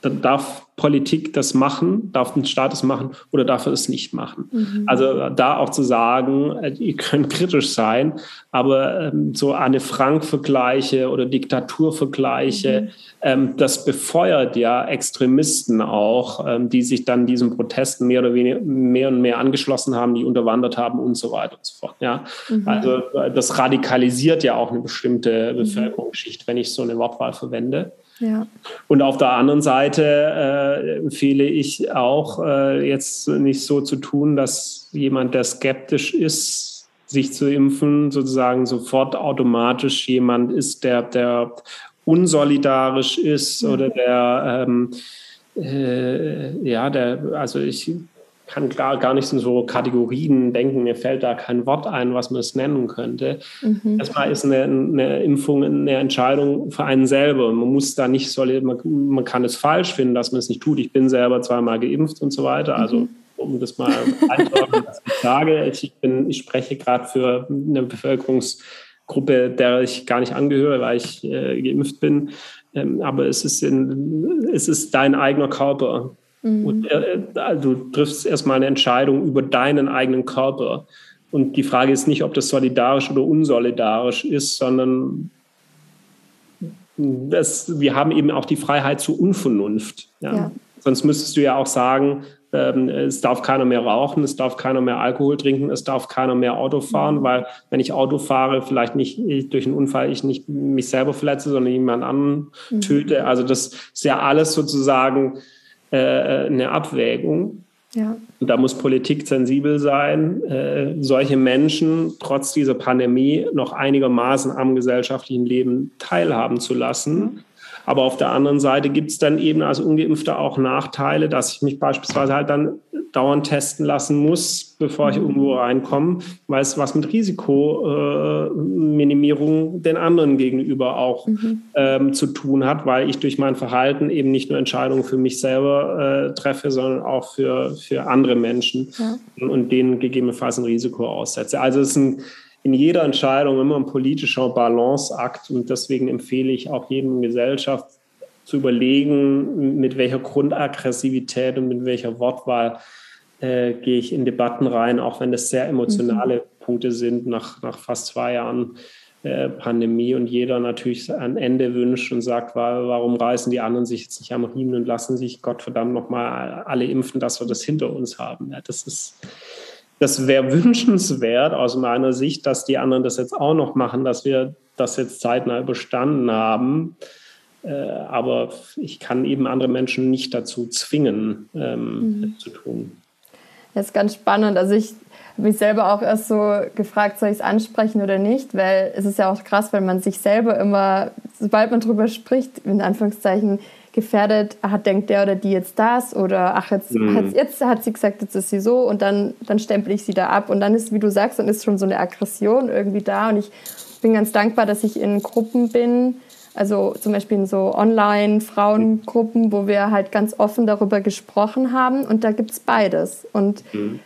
dann darf Politik das machen, darf ein Staat es machen oder darf er es nicht machen. Mhm. Also da auch zu sagen, äh, ihr könnt kritisch sein, aber ähm, so Anne Frank-Vergleiche oder Diktaturvergleiche, mhm. ähm, das befeuert ja Extremisten auch, ähm, die sich dann diesen Protesten mehr oder weniger mehr und mehr angeschlossen haben, die unterwandert haben und so weiter und so fort. Ja? Mhm. Also äh, das radikalisiert ja auch eine bestimmte mhm. Bevölkerungsschicht, wenn ich so eine Wortwahl verwende. Ja. Und auf der anderen Seite äh, empfehle ich auch, äh, jetzt nicht so zu tun, dass jemand, der skeptisch ist, sich zu impfen, sozusagen sofort automatisch jemand ist, der, der unsolidarisch ist mhm. oder der, ähm, äh, ja, der, also ich kann klar gar nicht in so Kategorien denken. Mir fällt da kein Wort ein, was man es nennen könnte. Mhm. Erstmal ist eine, eine, Impfung eine Entscheidung für einen selber. Man muss da nicht solid, man, man kann es falsch finden, dass man es nicht tut. Ich bin selber zweimal geimpft und so weiter. Also mhm. um das mal einzuordnen, was ich sage. Ich, bin, ich spreche gerade für eine Bevölkerungsgruppe, der ich gar nicht angehöre, weil ich äh, geimpft bin. Ähm, aber es ist, in, es ist dein eigener Körper. Mhm. Und äh, also du triffst erstmal eine Entscheidung über deinen eigenen Körper. Und die Frage ist nicht, ob das solidarisch oder unsolidarisch ist, sondern das, wir haben eben auch die Freiheit zur Unvernunft. Ja? ja. Sonst müsstest du ja auch sagen, ähm, es darf keiner mehr rauchen, es darf keiner mehr Alkohol trinken, es darf keiner mehr Auto fahren, mhm. weil wenn ich Auto fahre, vielleicht nicht durch einen Unfall ich nicht mich selber verletze, sondern jemand anderen mhm. töte. Also das ist ja alles sozusagen äh, eine Abwägung. Ja. Und da muss Politik sensibel sein, äh, solche Menschen trotz dieser Pandemie noch einigermaßen am gesellschaftlichen Leben teilhaben zu lassen. Aber auf der anderen Seite gibt es dann eben als Ungeimpfter auch Nachteile, dass ich mich beispielsweise halt dann dauernd testen lassen muss, bevor ich mhm. irgendwo reinkomme, weil es was mit Risikominimierung äh, den anderen gegenüber auch mhm. ähm, zu tun hat, weil ich durch mein Verhalten eben nicht nur Entscheidungen für mich selber äh, treffe, sondern auch für, für andere Menschen ja. und, und denen gegebenenfalls ein Risiko aussetze. Also es ist ein in jeder Entscheidung immer ein politischer Balanceakt und deswegen empfehle ich auch jedem Gesellschaft zu überlegen, mit welcher Grundaggressivität und mit welcher Wortwahl äh, gehe ich in Debatten rein, auch wenn das sehr emotionale mhm. Punkte sind nach, nach fast zwei Jahren äh, Pandemie und jeder natürlich ein Ende wünscht und sagt, warum reißen die anderen sich jetzt nicht am Riemen und lassen sich Gottverdammt nochmal alle impfen, dass wir das hinter uns haben. Ja, das ist das wäre wünschenswert aus meiner Sicht, dass die anderen das jetzt auch noch machen, dass wir das jetzt zeitnah überstanden haben. Äh, aber ich kann eben andere Menschen nicht dazu zwingen, ähm, mhm. zu tun. Das ist ganz spannend. Also ich habe mich selber auch erst so gefragt, soll ich es ansprechen oder nicht, weil es ist ja auch krass, wenn man sich selber immer, sobald man darüber spricht, in Anführungszeichen, gefährdet, hat denkt der oder die jetzt das oder ach, jetzt, mhm. jetzt hat sie gesagt, jetzt ist sie so und dann, dann stempel ich sie da ab und dann ist, wie du sagst, dann ist schon so eine Aggression irgendwie da und ich bin ganz dankbar, dass ich in Gruppen bin, also zum Beispiel in so Online-Frauengruppen, wo wir halt ganz offen darüber gesprochen haben und da gibt es beides und mhm.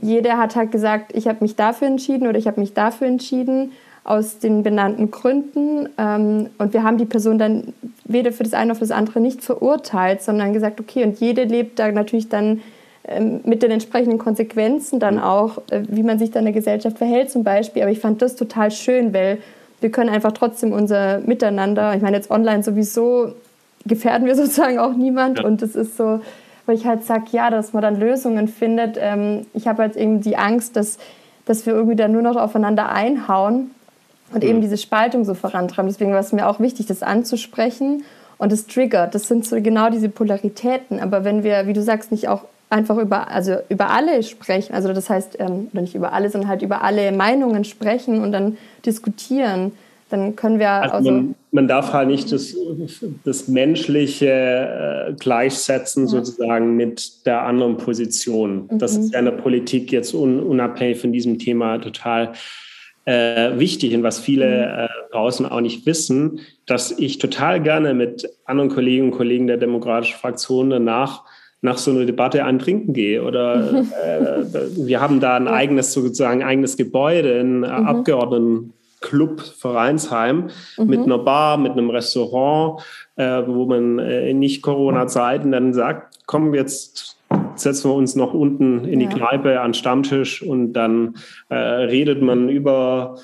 jeder hat halt gesagt, ich habe mich dafür entschieden oder ich habe mich dafür entschieden aus den benannten Gründen. Ähm, und wir haben die Person dann weder für das eine noch für das andere nicht verurteilt, sondern gesagt, okay, und jede lebt da natürlich dann ähm, mit den entsprechenden Konsequenzen dann auch, äh, wie man sich dann in der Gesellschaft verhält zum Beispiel. Aber ich fand das total schön, weil wir können einfach trotzdem unser Miteinander, ich meine jetzt online sowieso, gefährden wir sozusagen auch niemand. Ja. Und es ist so, wo ich halt sage, ja, dass man dann Lösungen findet. Ähm, ich habe halt eben die Angst, dass, dass wir irgendwie dann nur noch aufeinander einhauen und eben mhm. diese Spaltung so vorantreiben. Deswegen war es mir auch wichtig, das anzusprechen. Und das triggert, das sind so genau diese Polaritäten. Aber wenn wir, wie du sagst, nicht auch einfach über, also über alle sprechen, also das heißt, ähm, oder nicht über alle, sondern halt über alle Meinungen sprechen und dann diskutieren, dann können wir also, also man, man, darf halt nicht das, das Menschliche äh, gleichsetzen ja. sozusagen mit der anderen Position. Mhm. Das ist ja in der Politik jetzt un, unabhängig von diesem Thema total äh, wichtig und was viele mhm. äh, draußen auch nicht wissen, dass ich total gerne mit anderen Kolleginnen und Kollegen der demokratischen Fraktion danach nach so einer Debatte ein Trinken gehe. Oder äh, wir haben da ein eigenes, sozusagen eigenes Gebäude, ein mhm. Abgeordnetenclub Vereinsheim mhm. mit einer Bar, mit einem Restaurant, äh, wo man äh, in Nicht-Corona-Zeiten dann sagt, komm, jetzt setzen wir uns noch unten in die. Kneipe an Stammtisch und dann äh, redet man über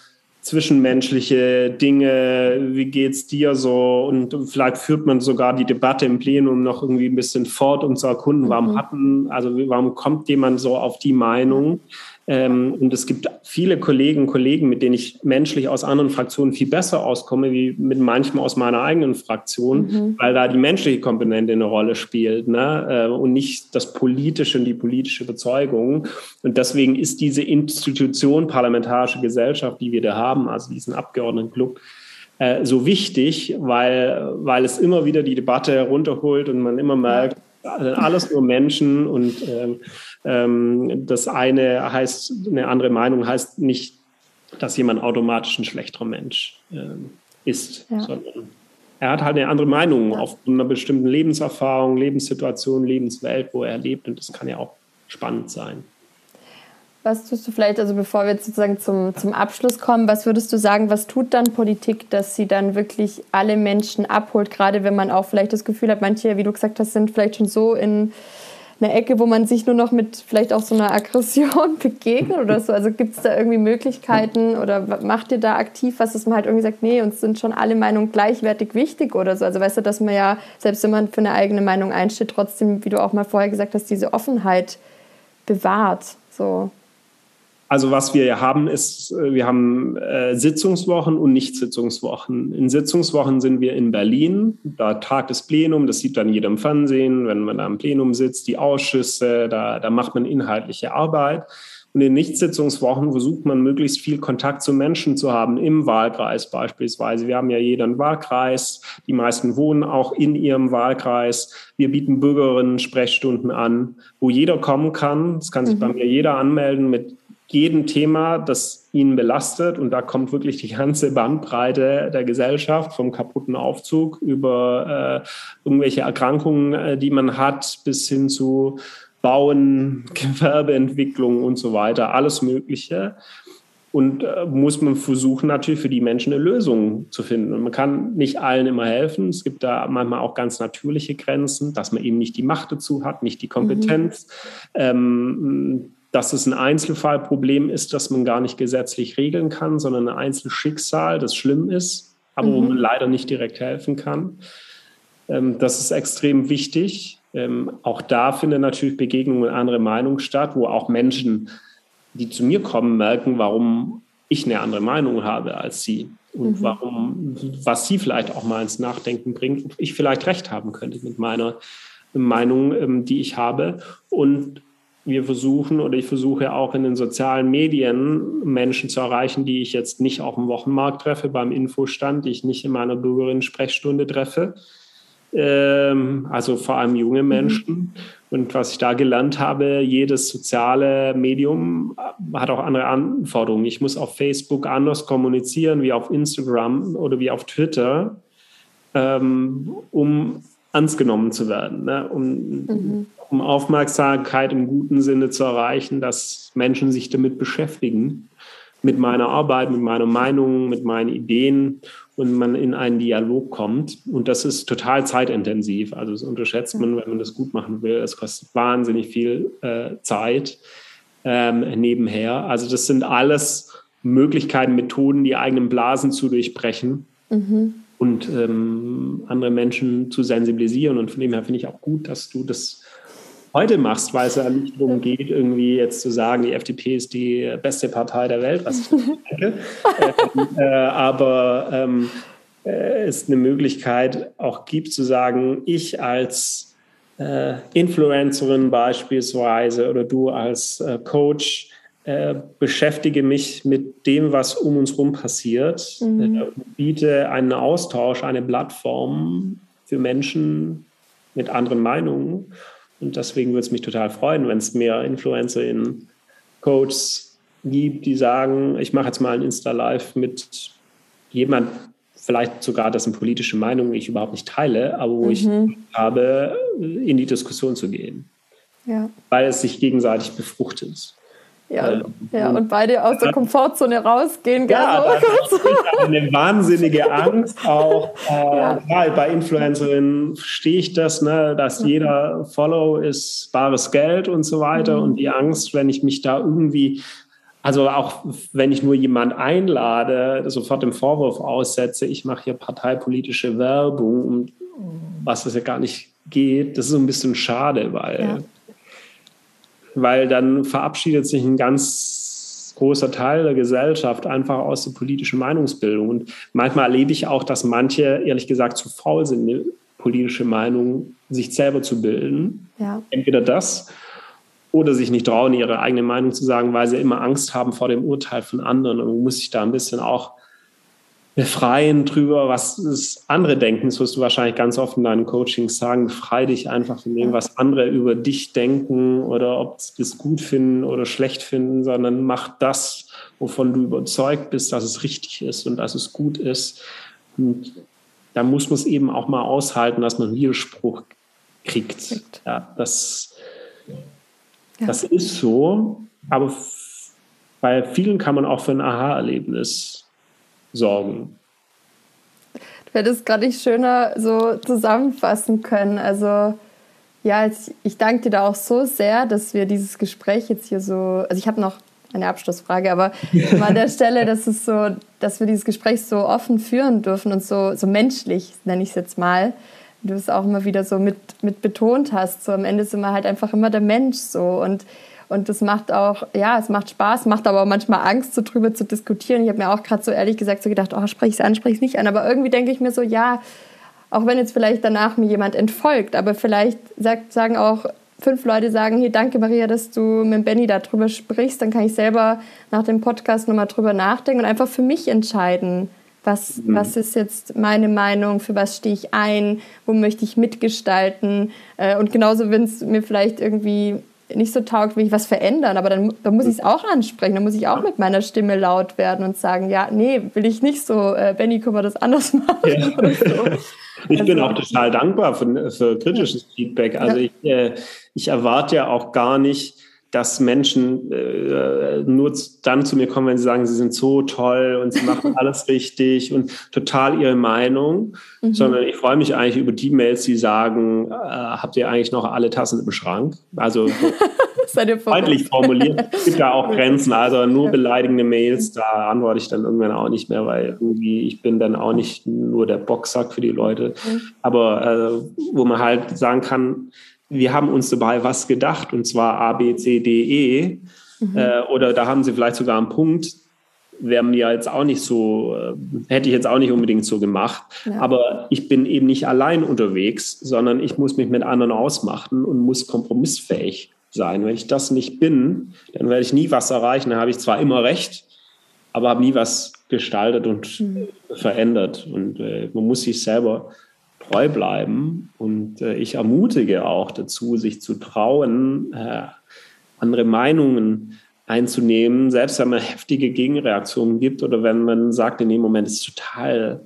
zwischenmenschliche Dinge, wie geht's dir so? Und vielleicht führt man sogar die Debatte im Plenum noch irgendwie ein bisschen fort, um zu erkunden, warum mhm. hatten, also warum kommt jemand so auf die Meinung? Ähm, und es gibt viele Kolleginnen und Kollegen, mit denen ich menschlich aus anderen Fraktionen viel besser auskomme, wie mit manchem aus meiner eigenen Fraktion, mhm. weil da die menschliche Komponente eine Rolle spielt ne? Äh, und nicht das Politische und die politische Überzeugung. Und deswegen ist diese Institution Parlamentarische Gesellschaft, die wir da haben, also diesen Abgeordnetenclub, äh, so wichtig, weil, weil es immer wieder die Debatte herunterholt und man immer merkt, alles nur Menschen und ähm, ähm, das eine heißt, eine andere Meinung heißt nicht, dass jemand automatisch ein schlechterer Mensch ähm, ist, ja. sondern er hat halt eine andere Meinung ja. auf einer bestimmten Lebenserfahrung, Lebenssituation, Lebenswelt, wo er lebt und das kann ja auch spannend sein. Was tust du vielleicht, also bevor wir jetzt sozusagen zum, zum Abschluss kommen, was würdest du sagen, was tut dann Politik, dass sie dann wirklich alle Menschen abholt, gerade wenn man auch vielleicht das Gefühl hat, manche, wie du gesagt hast, sind vielleicht schon so in einer Ecke, wo man sich nur noch mit vielleicht auch so einer Aggression begegnet oder so? Also gibt es da irgendwie Möglichkeiten oder macht ihr da aktiv was, dass man halt irgendwie sagt, nee, uns sind schon alle Meinungen gleichwertig wichtig oder so? Also weißt du, dass man ja, selbst wenn man für eine eigene Meinung einsteht, trotzdem, wie du auch mal vorher gesagt hast, diese Offenheit bewahrt. So. Also was wir ja haben, ist, äh, wir haben äh, Sitzungswochen und Nicht-Sitzungswochen. In Sitzungswochen sind wir in Berlin, da tagt das Plenum, das sieht dann jeder im Fernsehen, wenn man da im Plenum sitzt, die Ausschüsse, da, da macht man inhaltliche Arbeit. Und in Nicht-Sitzungswochen versucht man möglichst viel Kontakt zu Menschen zu haben, im Wahlkreis beispielsweise. Wir haben ja jeder einen Wahlkreis, die meisten wohnen auch in ihrem Wahlkreis. Wir bieten Bürgerinnen Sprechstunden an, wo jeder kommen kann. Es kann sich mhm. bei mir jeder anmelden mit jedem Thema, das ihn belastet. Und da kommt wirklich die ganze Bandbreite der Gesellschaft, vom kaputten Aufzug über äh, irgendwelche Erkrankungen, äh, die man hat, bis hin zu Bauen, Gewerbeentwicklung und so weiter. Alles Mögliche. Und äh, muss man versuchen, natürlich für die Menschen eine Lösung zu finden. Und man kann nicht allen immer helfen. Es gibt da manchmal auch ganz natürliche Grenzen, dass man eben nicht die Macht dazu hat, nicht die Kompetenz. Mhm. Ähm, dass es ein Einzelfallproblem ist, das man gar nicht gesetzlich regeln kann, sondern ein Einzelschicksal, das schlimm ist, aber mhm. wo man leider nicht direkt helfen kann. Ähm, das ist extrem wichtig. Ähm, auch da findet natürlich Begegnung mit anderen Meinungen statt, wo auch Menschen, die zu mir kommen, merken, warum ich eine andere Meinung habe als sie und mhm. warum, was sie vielleicht auch mal ins Nachdenken bringt, ob ich vielleicht recht haben könnte mit meiner Meinung, ähm, die ich habe. Und wir versuchen oder ich versuche auch in den sozialen Medien Menschen zu erreichen, die ich jetzt nicht auf dem Wochenmarkt treffe, beim Infostand, die ich nicht in meiner Bürgerinnen-Sprechstunde treffe. Ähm, also vor allem junge mhm. Menschen. Und was ich da gelernt habe, jedes soziale Medium hat auch andere Anforderungen. Ich muss auf Facebook anders kommunizieren wie auf Instagram oder wie auf Twitter, ähm, um ernst genommen zu werden, ne? um, mhm. um Aufmerksamkeit im guten Sinne zu erreichen, dass Menschen sich damit beschäftigen, mit meiner Arbeit, mit meiner Meinung, mit meinen Ideen und man in einen Dialog kommt. Und das ist total zeitintensiv. Also das unterschätzt man, wenn man das gut machen will. Es kostet wahnsinnig viel äh, Zeit ähm, nebenher. Also das sind alles Möglichkeiten, Methoden, die eigenen Blasen zu durchbrechen. Mhm und ähm, andere Menschen zu sensibilisieren. Und von dem her finde ich auch gut, dass du das heute machst, weil es ja nicht darum geht, irgendwie jetzt zu sagen, die FDP ist die beste Partei der Welt, was ich denke. ähm, äh, aber ähm, äh, es eine Möglichkeit auch gibt zu sagen, ich als äh, Influencerin beispielsweise oder du als äh, Coach äh, beschäftige mich mit dem, was um uns herum passiert, mhm. Äh, biete einen Austausch, eine Plattform für Menschen mit anderen Meinungen. Und deswegen würde es mich total freuen, wenn es mehr InfluencerInnen, Coaches gibt, die sagen, ich mache jetzt mal ein Insta-Live mit jemand, vielleicht sogar, dessen politische Meinung ich überhaupt nicht teile, aber wo mhm. ich habe, in die Diskussion zu gehen. Ja. Weil es sich gegenseitig befruchtet. Ja, ja, und beide aus der Komfortzone rausgehen. Ja, das ist eine wahnsinnige Angst auch. Äh, ja. ja. bei Influencerinnen verstehe ich das, ne, dass mhm. jeder Follow ist bares Geld und so weiter. Mhm. Und die Angst, wenn ich mich da irgendwie, also auch wenn ich nur jemand einlade, sofort den Vorwurf aussetze, ich mache hier parteipolitische Werbung, was das ja gar nicht geht, das ist so ein bisschen schade, weil ja weil dann verabschiedet sich ein ganz großer Teil der Gesellschaft einfach aus der politischen Meinungsbildung. Und manchmal erlebe ich auch, dass manche, ehrlich gesagt, zu faul sind, eine politische Meinung sich selber zu bilden. Ja. Entweder das oder sich nicht trauen, ihre eigene Meinung zu sagen, weil sie immer Angst haben vor dem Urteil von anderen. Und man muss sich da ein bisschen auch befreien drüber, was das andere denken. Das wirst du wahrscheinlich ganz oft in deinen Coachings sagen. Befreie dich einfach von dem, was andere über dich denken oder ob sie das gut finden oder schlecht finden, sondern mach das, wovon du überzeugt bist, dass es richtig ist und dass es gut ist. Und da muss man es eben auch mal aushalten, dass man Widerspruch kriegt. Ja, das, ja. das ist so, aber bei vielen kann man auch für ein Aha-Erlebnis sorgen. Du hättest gerade nicht schöner so zusammenfassen können. Also ja, ich danke dir da auch so sehr, dass wir dieses Gespräch jetzt hier so, also ich habe noch eine Abschlussfrage, aber an der Stelle, dass es so, dass wir dieses Gespräch so offen führen dürfen und so, so menschlich, nenne ich es jetzt mal. Du es auch immer wieder so mit, mit betont hast. So am Ende sind wir halt einfach immer der Mensch so und und das macht auch, ja, es macht Spaß, macht aber auch manchmal Angst, so drüber zu diskutieren. Ich habe mir auch gerade so ehrlich gesagt so gedacht, oh, spreche ich es an, spreche ich es nicht an. Aber irgendwie denke ich mir so, ja, auch wenn jetzt vielleicht danach mir jemand entfolgt, aber vielleicht sagt, sagen auch fünf Leute sagen, hier, danke Maria, dass du mit Benny darüber sprichst, dann kann ich selber nach dem Podcast nochmal drüber nachdenken und einfach für mich entscheiden, was, mhm. was ist jetzt meine Meinung, für was stehe ich ein, wo möchte ich mitgestalten. Äh, und genauso, wenn es mir vielleicht irgendwie nicht so taugt, will ich was verändern, aber dann, dann muss ich es auch ansprechen, dann muss ich auch mit meiner Stimme laut werden und sagen, ja, nee, will ich nicht so, äh, Benny, können wir das anders machen? Ja. So. Ich also, bin auch total dankbar für, für kritisches. Feedback. Also ja. ich, äh, ich erwarte ja auch gar nicht, dass Menschen äh, nur dann zu mir kommen, wenn sie sagen, sie sind so toll und sie machen alles richtig und total ihre Meinung, mhm. sondern ich freue mich eigentlich über die Mails, die sagen, äh, habt ihr eigentlich noch alle Tassen im Schrank? Also freundlich formuliert. Es gibt da auch Grenzen, also nur beleidigende Mails, da antworte ich dann irgendwann auch nicht mehr, weil irgendwie ich bin dann auch nicht nur der Boxsack für die Leute, aber äh, wo man halt sagen kann, wir haben uns dabei was gedacht, und zwar A, B, C, D, E. Mhm. Äh, oder da haben sie vielleicht sogar einen Punkt, wäre mir jetzt auch nicht so, äh, hätte ich jetzt auch nicht unbedingt so gemacht. Ja. Aber ich bin eben nicht allein unterwegs, sondern ich muss mich mit anderen ausmachen und muss kompromissfähig sein. Wenn ich das nicht bin, dann werde ich nie was erreichen. Dann habe ich zwar immer recht, aber habe nie was gestaltet und mhm. verändert. Und äh, man muss sich selber treu bleiben. Und äh, ich ermutige auch dazu, sich zu trauen, äh, andere Meinungen einzunehmen, selbst wenn man heftige Gegenreaktionen gibt oder wenn man sagt, in dem Moment ist es total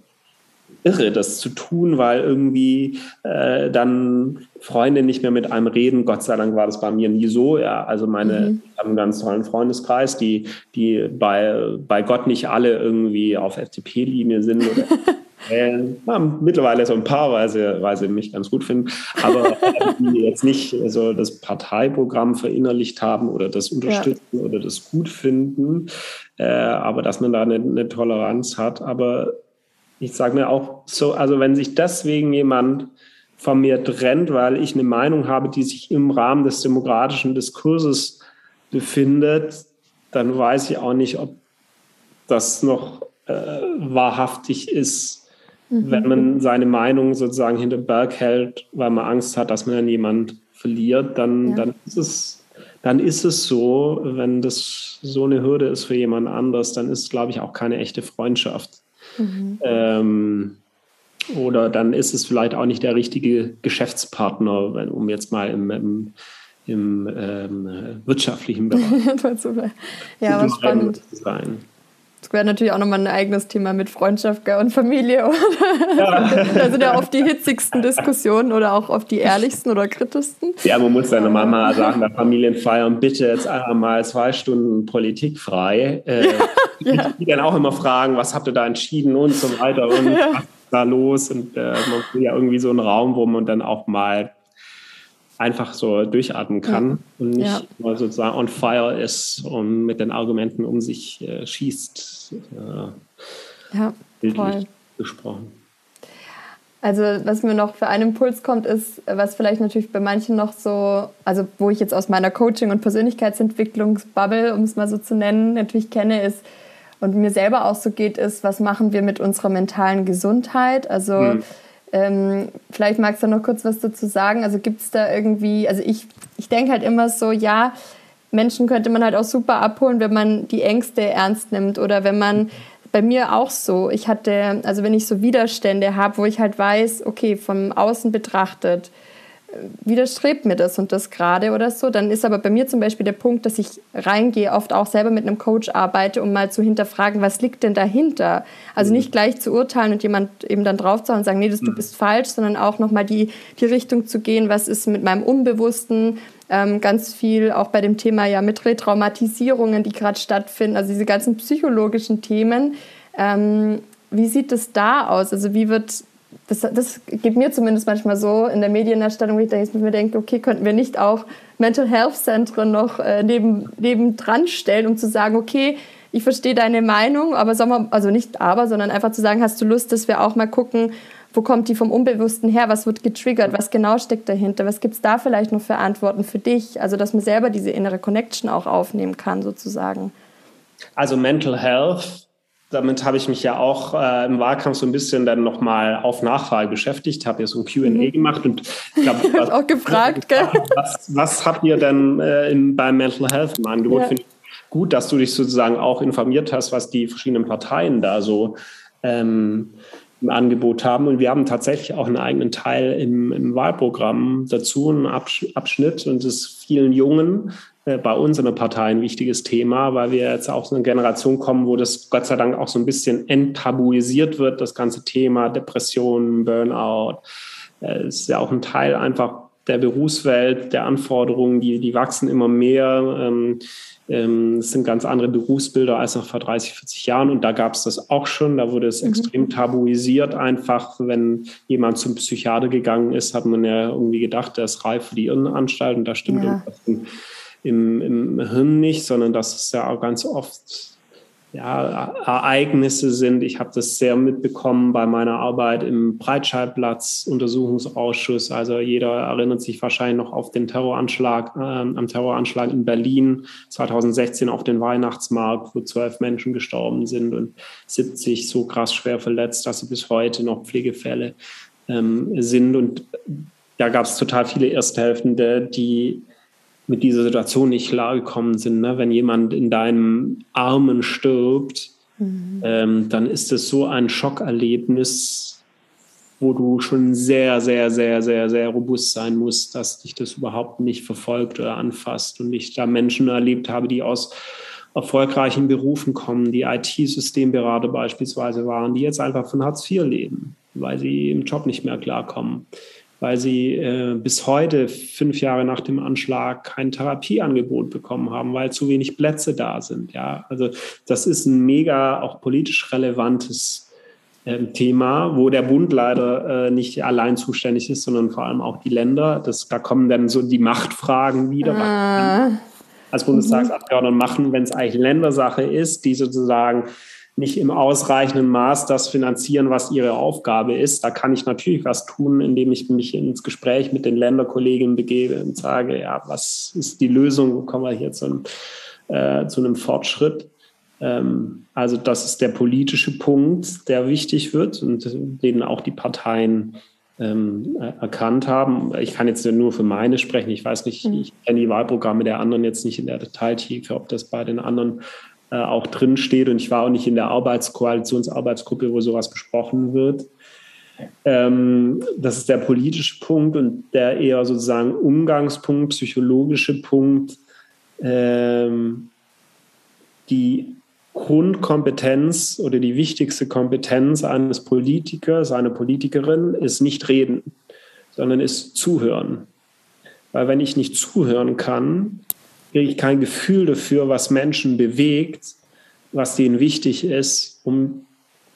irre, das zu tun, weil irgendwie äh, dann Freunde nicht mehr mit einem reden. Gott sei Dank war das bei mir nie so. Ja, also meine, mhm. ich habe einen ganz tollen Freundeskreis, die, die bei, bei Gott nicht alle irgendwie auf FDP-Linie sind oder Äh, na, mittlerweile so ein paar, weil sie, weil sie mich ganz gut finden, aber die jetzt nicht so das Parteiprogramm verinnerlicht haben oder das unterstützen ja. oder das gut finden, äh, aber dass man da eine, eine Toleranz hat. Aber ich sage mir auch so, also wenn sich deswegen jemand von mir trennt, weil ich eine Meinung habe, die sich im Rahmen des demokratischen Diskurses befindet, dann weiß ich auch nicht, ob das noch äh, wahrhaftig ist Mhm. Wenn man seine Meinung sozusagen hinter Berg hält, weil man Angst hat, dass man dann jemand verliert, dann, ja. dann ist es dann ist es so, wenn das so eine Hürde ist für jemand anders, dann ist es, glaube ich, auch keine echte Freundschaft. Mhm. Ähm, oder dann ist es vielleicht auch nicht der richtige Geschäftspartner, um jetzt mal im, im, im ähm, wirtschaftlichen Bereich ja, was spannend. zu sein. Das wäre natürlich auch nochmal ein eigenes Thema mit Freundschaft und Familie. Ja. da sind ja oft die hitzigsten Diskussionen oder auch oft die ehrlichsten oder kritischsten. Ja, man muss seiner Mama sagen, bei Familienfeiern bitte jetzt einmal zwei Stunden Politik frei. Äh, ja. Die dann auch immer fragen, was habt ihr da entschieden und so weiter und ja. Da los? Und äh, man will ja irgendwie so einen Raum, wo man dann auch mal einfach so durchatmen kann und nicht ja. mal sozusagen on fire ist und mit den Argumenten um sich äh, schießt. Äh, ja, voll. gesprochen. Also was mir noch für einen Impuls kommt, ist, was vielleicht natürlich bei manchen noch so, also wo ich jetzt aus meiner Coaching- und Persönlichkeitsentwicklungsbubble, um es mal so zu nennen, natürlich kenne, ist und mir selber auch so geht, ist, was machen wir mit unserer mentalen Gesundheit? Also hm ähm, vielleicht magst du noch kurz was dazu sagen. Also gibt es da irgendwie, also ich, ich denke halt immer so, ja, Menschen könnte man halt auch super abholen, wenn man die Ängste ernst nimmt oder wenn man bei mir auch so. Ich hatte, also wenn ich so Widerstände habe, wo ich halt weiß, okay, vom Außen betrachtet, widerstrebt mir das und das gerade oder so. Dann ist aber bei mir zum Beispiel der Punkt, dass ich reingehe, oft auch selber mit einem Coach arbeite, um mal zu hinterfragen, was liegt denn dahinter? Also mhm. nicht gleich zu urteilen und jemand eben dann draufzuhauen und sagen, nee, das, du mhm. bist falsch, sondern auch nochmal die, die Richtung zu gehen, was ist mit meinem Unbewussten, ähm, ganz viel auch bei dem Thema ja mit Retraumatisierungen, die gerade stattfinden, also diese ganzen psychologischen Themen. Ähm, wie sieht es da aus? Also wie wird das, das geht mir zumindest manchmal so in der Medienerstellung, wo ich, denke, mir denke, okay, könnten wir nicht auch Mental Health Zentren noch äh, neben, neben dran stellen, um zu sagen, okay, ich verstehe deine Meinung, aber sagen wir, also nicht aber, sondern einfach zu sagen, hast du Lust, dass wir auch mal gucken, wo kommt die vom Unbewussten her, was wird getriggert, was genau steckt dahinter, was gibt es da vielleicht noch für Antworten für dich, also dass man selber diese innere Connection auch aufnehmen kann sozusagen. Also Mental Health damit habe ich mich ja auch äh, im Wahlkampf so ein bisschen dann nochmal auf Nachfrage beschäftigt, habe ja so ein QA mhm. gemacht und ich glaube, auch gefragt, gell? Was, was habt ihr denn äh, im, beim Mental Health im Angebot? Ja. Finde ich gut, dass du dich sozusagen auch informiert hast, was die verschiedenen Parteien da so ähm, im Angebot haben. Und wir haben tatsächlich auch einen eigenen Teil im, im Wahlprogramm dazu, einen Abschnitt und es vielen Jungen äh, bei uns in der Partei ein wichtiges Thema, weil wir jetzt auch so eine Generation kommen, wo das Gott sei Dank auch so ein bisschen enttabuisiert wird, das ganze Thema Depressionen, Burnout. Äh, ist ja auch ein Teil einfach der Berufswelt, der Anforderungen, die, die wachsen immer mehr. Ähm, ähm, es sind ganz andere Berufsbilder als noch vor 30, 40 Jahren. Und da gab es das auch schon. Da wurde es mhm. extrem tabuisiert. Einfach, wenn jemand zum Psychiater gegangen ist, hat man ja irgendwie gedacht, der ist reif für die Irrenanstalt. Und da stimmt ja. irgendwas im, im Hirn nicht, sondern dass es ja auch ganz oft ja, Ereignisse sind. Ich habe das sehr mitbekommen bei meiner Arbeit im Breitscheidplatz-Untersuchungsausschuss. Also jeder erinnert sich wahrscheinlich noch auf den Terroranschlag, äh, am Terroranschlag in Berlin 2016 auf den Weihnachtsmarkt, wo zwölf Menschen gestorben sind und 70 so krass schwer verletzt, dass sie bis heute noch Pflegefälle ähm, sind. Und da gab es total viele Ersthelfende, die mit dieser Situation nicht klargekommen sind. Ne? Wenn jemand in deinem Armen stirbt, mhm. ähm, dann ist es so ein Schockerlebnis, wo du schon sehr, sehr, sehr, sehr, sehr robust sein musst, dass dich das überhaupt nicht verfolgt oder anfasst. Und ich da Menschen erlebt habe, die aus erfolgreichen Berufen kommen, die IT-Systemberater beispielsweise waren, die jetzt einfach von Hartz IV leben, weil sie im Job nicht mehr klarkommen weil sie äh, bis heute, fünf Jahre nach dem Anschlag, kein Therapieangebot bekommen haben, weil zu wenig Plätze da sind. Ja, also das ist ein mega auch politisch relevantes äh, Thema, wo der Bund leider äh, nicht allein zuständig ist, sondern vor allem auch die Länder. Das, da kommen dann so die Machtfragen wieder. Ah. Als Bundestagsabgeordneter machen, wenn es eigentlich Ländersache ist, die sozusagen nicht im ausreichenden Maß das finanzieren, was ihre Aufgabe ist. Da kann ich natürlich was tun, indem ich mich ins Gespräch mit den Länderkollegen begebe und sage, ja, was ist die Lösung, wo kommen wir hier zu einem, äh, zu einem Fortschritt? Ähm, also das ist der politische Punkt, der wichtig wird und den auch die Parteien ähm, erkannt haben. Ich kann jetzt nur für meine sprechen. Ich weiß nicht, mhm. ich kenne die Wahlprogramme der anderen jetzt nicht in der Detailtiefe, ob das bei den anderen äh, auch drin steht. Und ich war auch nicht in der Arbeitskoalitionsarbeitsgruppe, wo sowas besprochen wird. Ähm, das ist der politische Punkt und der eher sozusagen Umgangspunkt, psychologische Punkt. Ähm, die Grundkompetenz oder die wichtigste Kompetenz eines Politikers, einer Politikerin ist nicht reden, sondern ist zuhören. Weil wenn ich nicht zuhören kann, kriege ich kein Gefühl dafür, was Menschen bewegt, was denen wichtig ist, um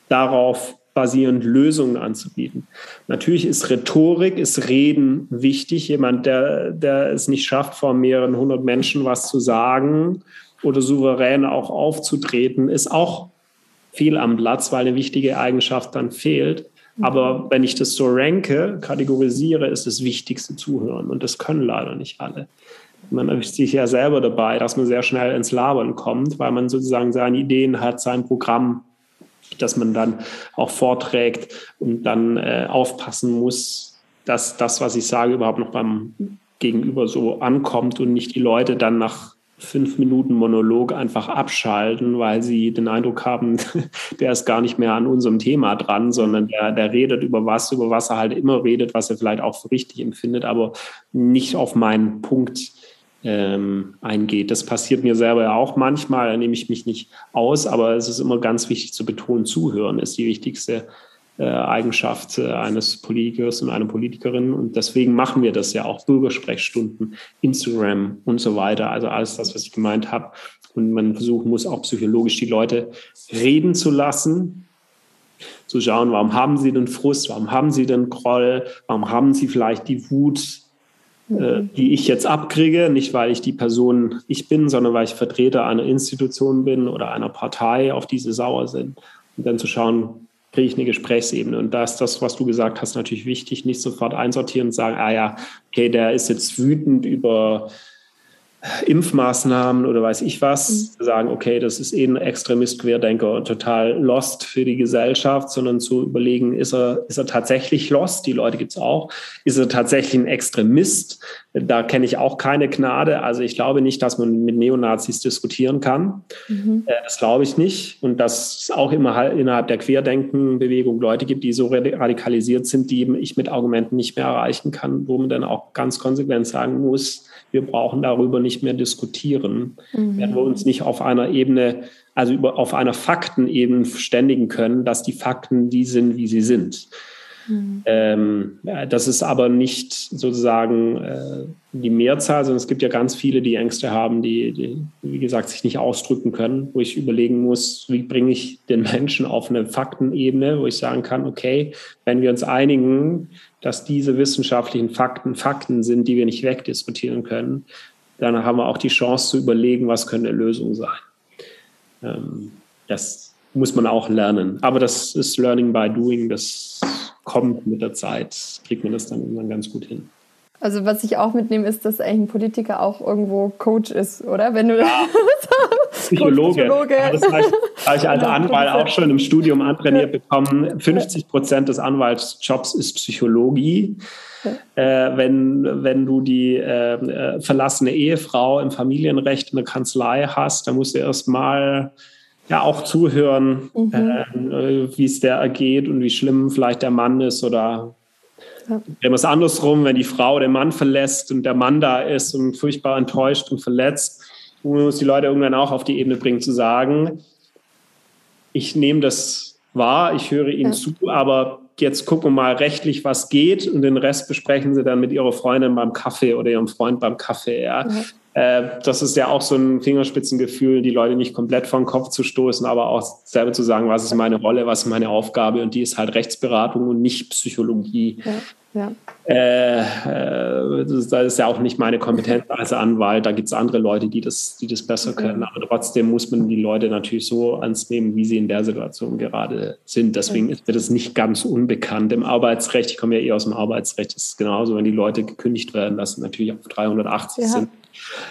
darauf basierend Lösungen anzubieten. Natürlich ist Rhetorik, ist Reden wichtig. Jemand, der, der es nicht schafft, vor mehreren hundert Menschen was zu sagen oder souverän auch aufzutreten, ist auch viel am Platz, weil eine wichtige Eigenschaft dann fehlt. Mhm. Aber wenn ich das so ranke, kategorisiere, ist das Wichtigste zuhören. Und das können leider nicht alle. Man erwischt sich ja selber dabei, dass man sehr schnell ins Labern kommt, weil man sozusagen seine Ideen hat, sein Programm, das man dann auch vorträgt und dann äh, aufpassen muss, dass das, was ich sage, überhaupt noch beim Gegenüber so ankommt und nicht die Leute dann nach fünf Minuten Monolog einfach abschalten, weil sie den Eindruck haben, der ist gar nicht mehr an unserem Thema dran, sondern der, der redet über was, über was er halt immer redet, was er vielleicht auch für richtig empfindet, aber nicht auf meinen Punkt ähm, eingeht. Das passiert mir selber ja auch manchmal, da nehme ich mich nicht aus, aber es ist immer ganz wichtig zu betonen, zuhören ist die wichtigste äh, Eigenschaft äh, eines Politikers und einer Politikerin. Und deswegen machen wir das ja auch, Bürgersprechstunden, Instagram und so weiter. Also alles das, was ich gemeint habe. Und man versuchen muss auch psychologisch die Leute reden zu lassen, zu schauen, warum haben sie den Frust, warum haben sie den Groll, warum haben sie vielleicht die Wut, mhm. die ich jetzt abkriege, nicht weil ich die Person ich bin, sondern weil ich Vertreter einer Institution bin oder einer Partei, auf die sie sauer sind. Und dann zu schauen, kriege ich eine Gesprächsebene. Und da ist das, was du gesagt hast, natürlich wichtig, nicht sofort einsortieren und sagen, ah ja, okay, der ist jetzt wütend über Impfmaßnahmen oder weiß ich was, mhm. sagen, okay, das ist eh ein Extremist, Querdenker, total lost für die Gesellschaft, sondern zu überlegen, ist er, ist er tatsächlich lost? Die Leute gibt es auch. Ist er tatsächlich ein Extremist? Da kenne ich auch keine Gnade. Also ich glaube nicht, dass man mit Neonazis diskutieren kann. Mhm. Äh, das glaube ich nicht. Und dass es auch immer innerhalb der Querdenkenbewegung Leute gibt, die so radikalisiert sind, die ich mit Argumenten nicht mehr erreichen kann, wo man dann auch ganz konsequent sagen muss, wir brauchen darüber nicht mehr diskutieren, mhm. werden wir uns nicht auf einer Ebene, also über, auf einer Faktenebene verständigen können, dass die Fakten die sind, wie sie sind. Mhm. Ähm, das ist aber nicht sozusagen äh, die Mehrzahl, sondern es gibt ja ganz viele, die Ängste haben, die, die, wie gesagt, sich nicht ausdrücken können, wo ich überlegen muss, wie bringe ich den Menschen auf eine Faktenebene, wo ich sagen kann, okay, wenn wir uns einigen, dass diese wissenschaftlichen Fakten Fakten sind, die wir nicht wegdiskutieren können, dann haben wir auch die Chance zu überlegen, was könnte eine Lösung sein. Ähm, das muss man auch lernen. Aber das ist Learning by Doing, das kommt mit der Zeit, kriegt man das dann irgendwann ganz gut hin. Also was ich auch mitnehme, ist, dass eigentlich ein Politiker auch irgendwo Coach ist, oder? Wenn du ja. Psychologe. Psychologe. Ja, das habe ich, hab ich als Anwalt auch schon im Studium antrainiert bekommen. 50 Prozent des Anwaltsjobs ist Psychologie. Äh, wenn, wenn du die äh, äh, verlassene Ehefrau im Familienrecht in der Kanzlei hast, dann musst du erst mal ja auch zuhören, mhm. äh, wie es der ergeht und wie schlimm vielleicht der Mann ist oder ja. Wenn es andersrum, wenn die Frau den Mann verlässt und der Mann da ist und furchtbar enttäuscht und verletzt, muss die Leute irgendwann auch auf die Ebene bringen, zu sagen, ich nehme das wahr, ich höre Ihnen ja. zu, aber jetzt gucken wir mal rechtlich, was geht und den Rest besprechen Sie dann mit Ihrer Freundin beim Kaffee oder Ihrem Freund beim Kaffee. Ja. Äh, das ist ja auch so ein Fingerspitzengefühl, die Leute nicht komplett den Kopf zu stoßen, aber auch selber zu sagen, was ist meine Rolle, was ist meine Aufgabe und die ist halt Rechtsberatung und nicht Psychologie. Ja. Ja. Äh, äh, das, ist ja auch nicht meine Kompetenz als Anwalt. Da gibt es andere Leute, die das, die das besser können. Aber trotzdem muss man die Leute natürlich so annehmen, wie sie in der Situation gerade sind. Deswegen ist mir das nicht ganz unbekannt. Im Arbeitsrecht, ich komme ja eher aus dem Arbeitsrecht, ist es genauso, wenn die Leute gekündigt werden, dass sie natürlich auf 380 ja. sind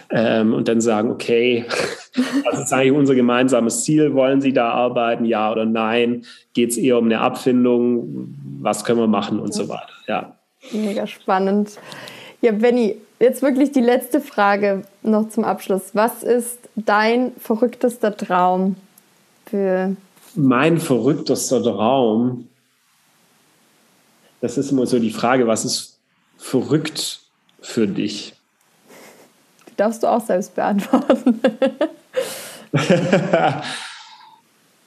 Ähm, und dann sagen, okay, was ist eigentlich unser gemeinsames Ziel? Wollen Sie da arbeiten? Ja oder nein? Geht es eher um eine Abfindung? Was können wir machen und ja. so weiter? Ja. Mega spannend. Ja, Benny, jetzt wirklich die letzte Frage noch zum Abschluss. Was ist dein verrücktester Traum für. Mein verrücktester Traum, das ist immer so die Frage, was ist verrückt für dich? Darfst du auch selbst beantworten.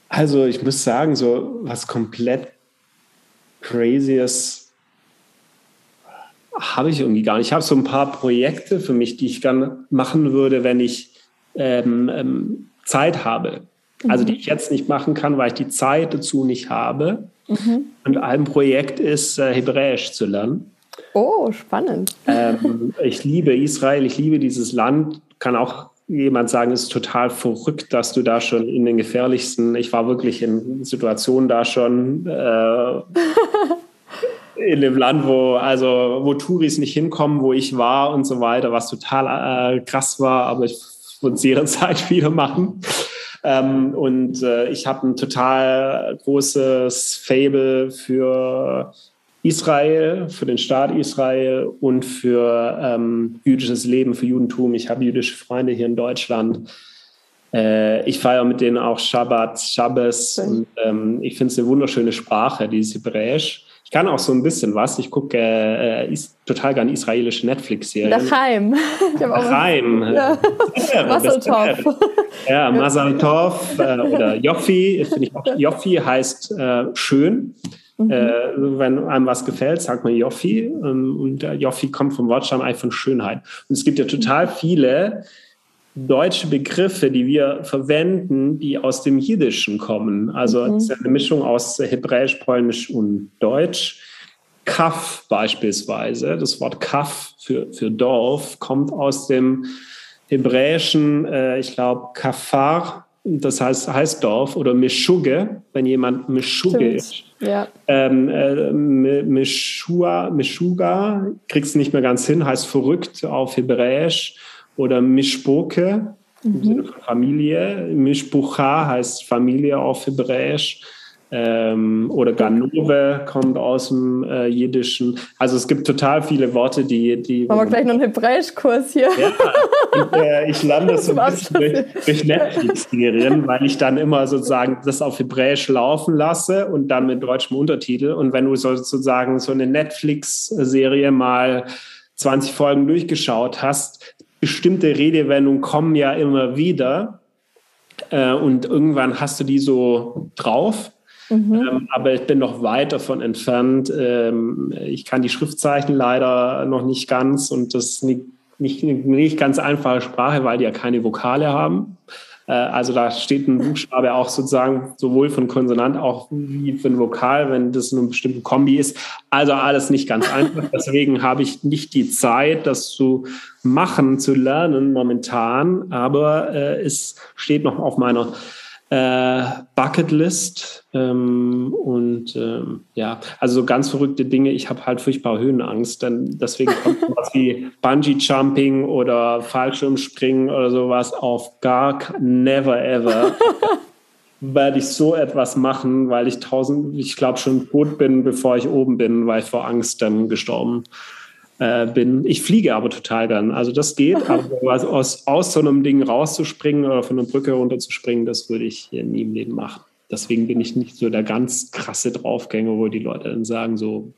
also ich muss sagen, so was komplett Crazyes habe ich irgendwie gar nicht. Ich habe so ein paar Projekte für mich, die ich gerne machen würde, wenn ich ähm, ähm, Zeit habe. Also die mhm. ich jetzt nicht machen kann, weil ich die Zeit dazu nicht habe. Mhm. Und ein Projekt ist, äh, Hebräisch zu lernen. Oh, spannend. Ähm, ich liebe Israel, ich liebe dieses Land. Kann auch jemand sagen, es ist total verrückt, dass du da schon in den gefährlichsten, ich war wirklich in Situationen da schon, äh, in dem Land, wo, also, wo Touris nicht hinkommen, wo ich war und so weiter, was total äh, krass war, aber ich würde es jederzeit wieder machen. Ähm, und äh, ich habe ein total großes Fable für Israel, für den Staat Israel und für ähm, jüdisches Leben, für Judentum. Ich habe jüdische Freunde hier in Deutschland. Äh, ich feiere mit denen auch Shabbat, Shabbos. Und ähm, ich finde es eine wunderschöne Sprache, dieses Hebräisch. Ich kann auch so ein bisschen was. Ich gucke äh, total gerne israelische Netflix-Serien. Daheim. Daheim. Ja. Masal Tov. Ja, Masal Tov äh, oder Joffi. Finde ich auch. Joffi heißt äh, schön. Mhm. Äh, wenn einem was gefällt, sagt man Joffi. Ähm, und Joffi kommt vom Wortstamm eigentlich von Schönheit. Und es gibt ja total viele deutsche Begriffe, die wir verwenden, die aus dem Jiddischen kommen. Also mhm. es ist eine Mischung aus Hebräisch, Polnisch und Deutsch. Kaff beispielsweise, das Wort Kaff für, für Dorf kommt aus dem Hebräischen, äh, ich glaube, Kafar, das heißt, heißt Dorf, oder Meshuge, wenn jemand Meshuge ist. Ja. Ähm, äh, Meshua, Meshuga, kriegst du nicht mehr ganz hin, heißt verrückt auf Hebräisch oder Mishpoke mhm. im Sinne von Familie. Mishpucha heißt Familie auf Hebräisch. Ähm, oder Ganove kommt aus dem äh, Jiddischen. Also es gibt total viele Worte, die... die Machen wir gleich noch einen Hebräischkurs hier. Ja, und, äh, ich lande so ein bisschen durch, durch Netflix-Serien, weil ich dann immer sozusagen das auf Hebräisch laufen lasse und dann mit deutschem Untertitel. Und wenn du sozusagen so eine Netflix-Serie mal 20 Folgen durchgeschaut hast, bestimmte Redewendungen kommen ja immer wieder äh, und irgendwann hast du die so drauf. Mhm. Ähm, aber ich bin noch weit davon entfernt. Ähm, ich kann die Schriftzeichen leider noch nicht ganz und das ist nicht, nicht, nicht ganz einfache Sprache, weil die ja keine Vokale haben. Äh, also da steht ein Buchstabe auch sozusagen sowohl von Konsonant auch wie ein Vokal, wenn das eine bestimmte Kombi ist. Also alles nicht ganz einfach. Deswegen habe ich nicht die Zeit, das zu machen, zu lernen momentan. Aber äh, es steht noch auf meiner äh, Bucketlist. Ähm, und ähm, ja, also so ganz verrückte Dinge. Ich habe halt furchtbar Höhenangst. Denn deswegen kommt sowas wie Bungee Jumping oder Fallschirmspringen oder sowas auf gar never ever. werde ich so etwas machen, weil ich tausend, ich glaube schon tot bin, bevor ich oben bin, weil ich vor Angst dann gestorben äh, bin. Ich fliege aber total gern. Also das geht, aber aus, aus so einem Ding rauszuspringen oder von einer Brücke runterzuspringen, das würde ich hier nie im Leben machen. Deswegen bin ich nicht so der ganz krasse Draufgänger, wo die Leute dann sagen so,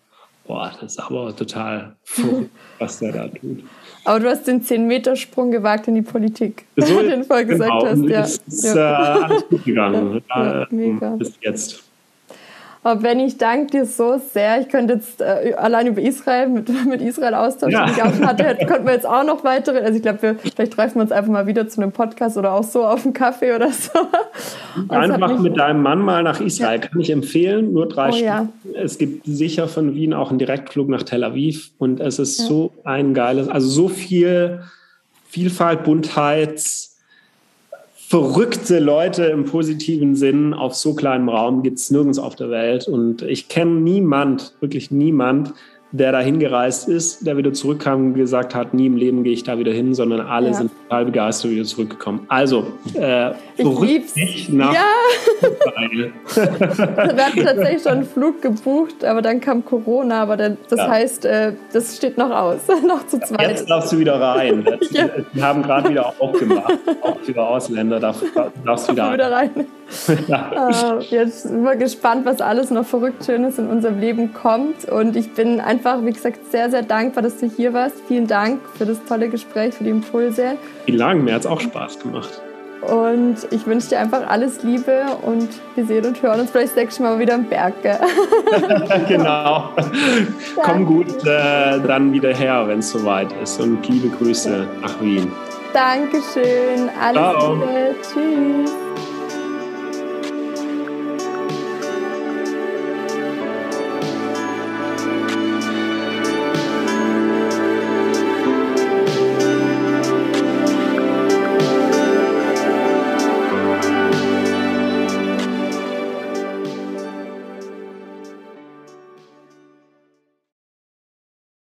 boah, das ist aber total verrückt, was der da tut. Aber du hast den 10-Meter-Sprung gewagt in die Politik, so, wie du den vorher gesagt genau. hast. Ja. Ist ja. Äh, alles gut gegangen. Ja, ja, bis jetzt. Aber Benny, ich danke dir so sehr. Ich könnte jetzt äh, allein über Israel, mit, mit Israel austauschen, ja. die ich auch hatte, könnten wir jetzt auch noch weitere. Also ich glaube, vielleicht treffen wir uns einfach mal wieder zu einem Podcast oder auch so auf einen Kaffee oder so. einfach mit deinem Mann mal nach Israel. Ja. Kann ich empfehlen. Nur drei oh, Stunden. Ja. Es gibt sicher von Wien auch einen Direktflug nach Tel Aviv. Und es ist so ein geiles, also so viel Vielfalt, Buntheit, verrückte Leute im positiven Sinn auf so kleinem Raum gibt es nirgends auf der Welt. Und ich kenne niemand, wirklich niemand, der da hingereist ist, der wieder zurückkam und gesagt hat, nie im Leben gehe ich da wieder hin, sondern alle ja. sind total begeistert wieder zurückgekommen. Also, äh, ich nicht nach ja. Wir hatten tatsächlich schon einen Flug gebucht, aber dann kam Corona, aber das ja. heißt, äh, das steht noch aus, noch zu zweit. Jetzt darfst du wieder rein. ja. Wir haben gerade wieder aufgemacht, auch für Ausländer darfst, darfst wieder, wieder rein. Ja. Uh, jetzt sind wir gespannt, was alles noch verrückt Schönes in unserem Leben kommt. Und ich bin einfach, wie gesagt, sehr, sehr dankbar, dass du hier warst. Vielen Dank für das tolle Gespräch, für die Impulse. Vielen Dank, mir hat es auch Spaß gemacht. Und ich wünsche dir einfach alles Liebe und wir sehen und hören uns vielleicht nächstes Mal wieder am Berg. genau. Komm gut äh, dann wieder her, wenn es soweit ist. Und liebe Grüße nach Wien. Dankeschön. Alles Ciao. Liebe. Tschüss.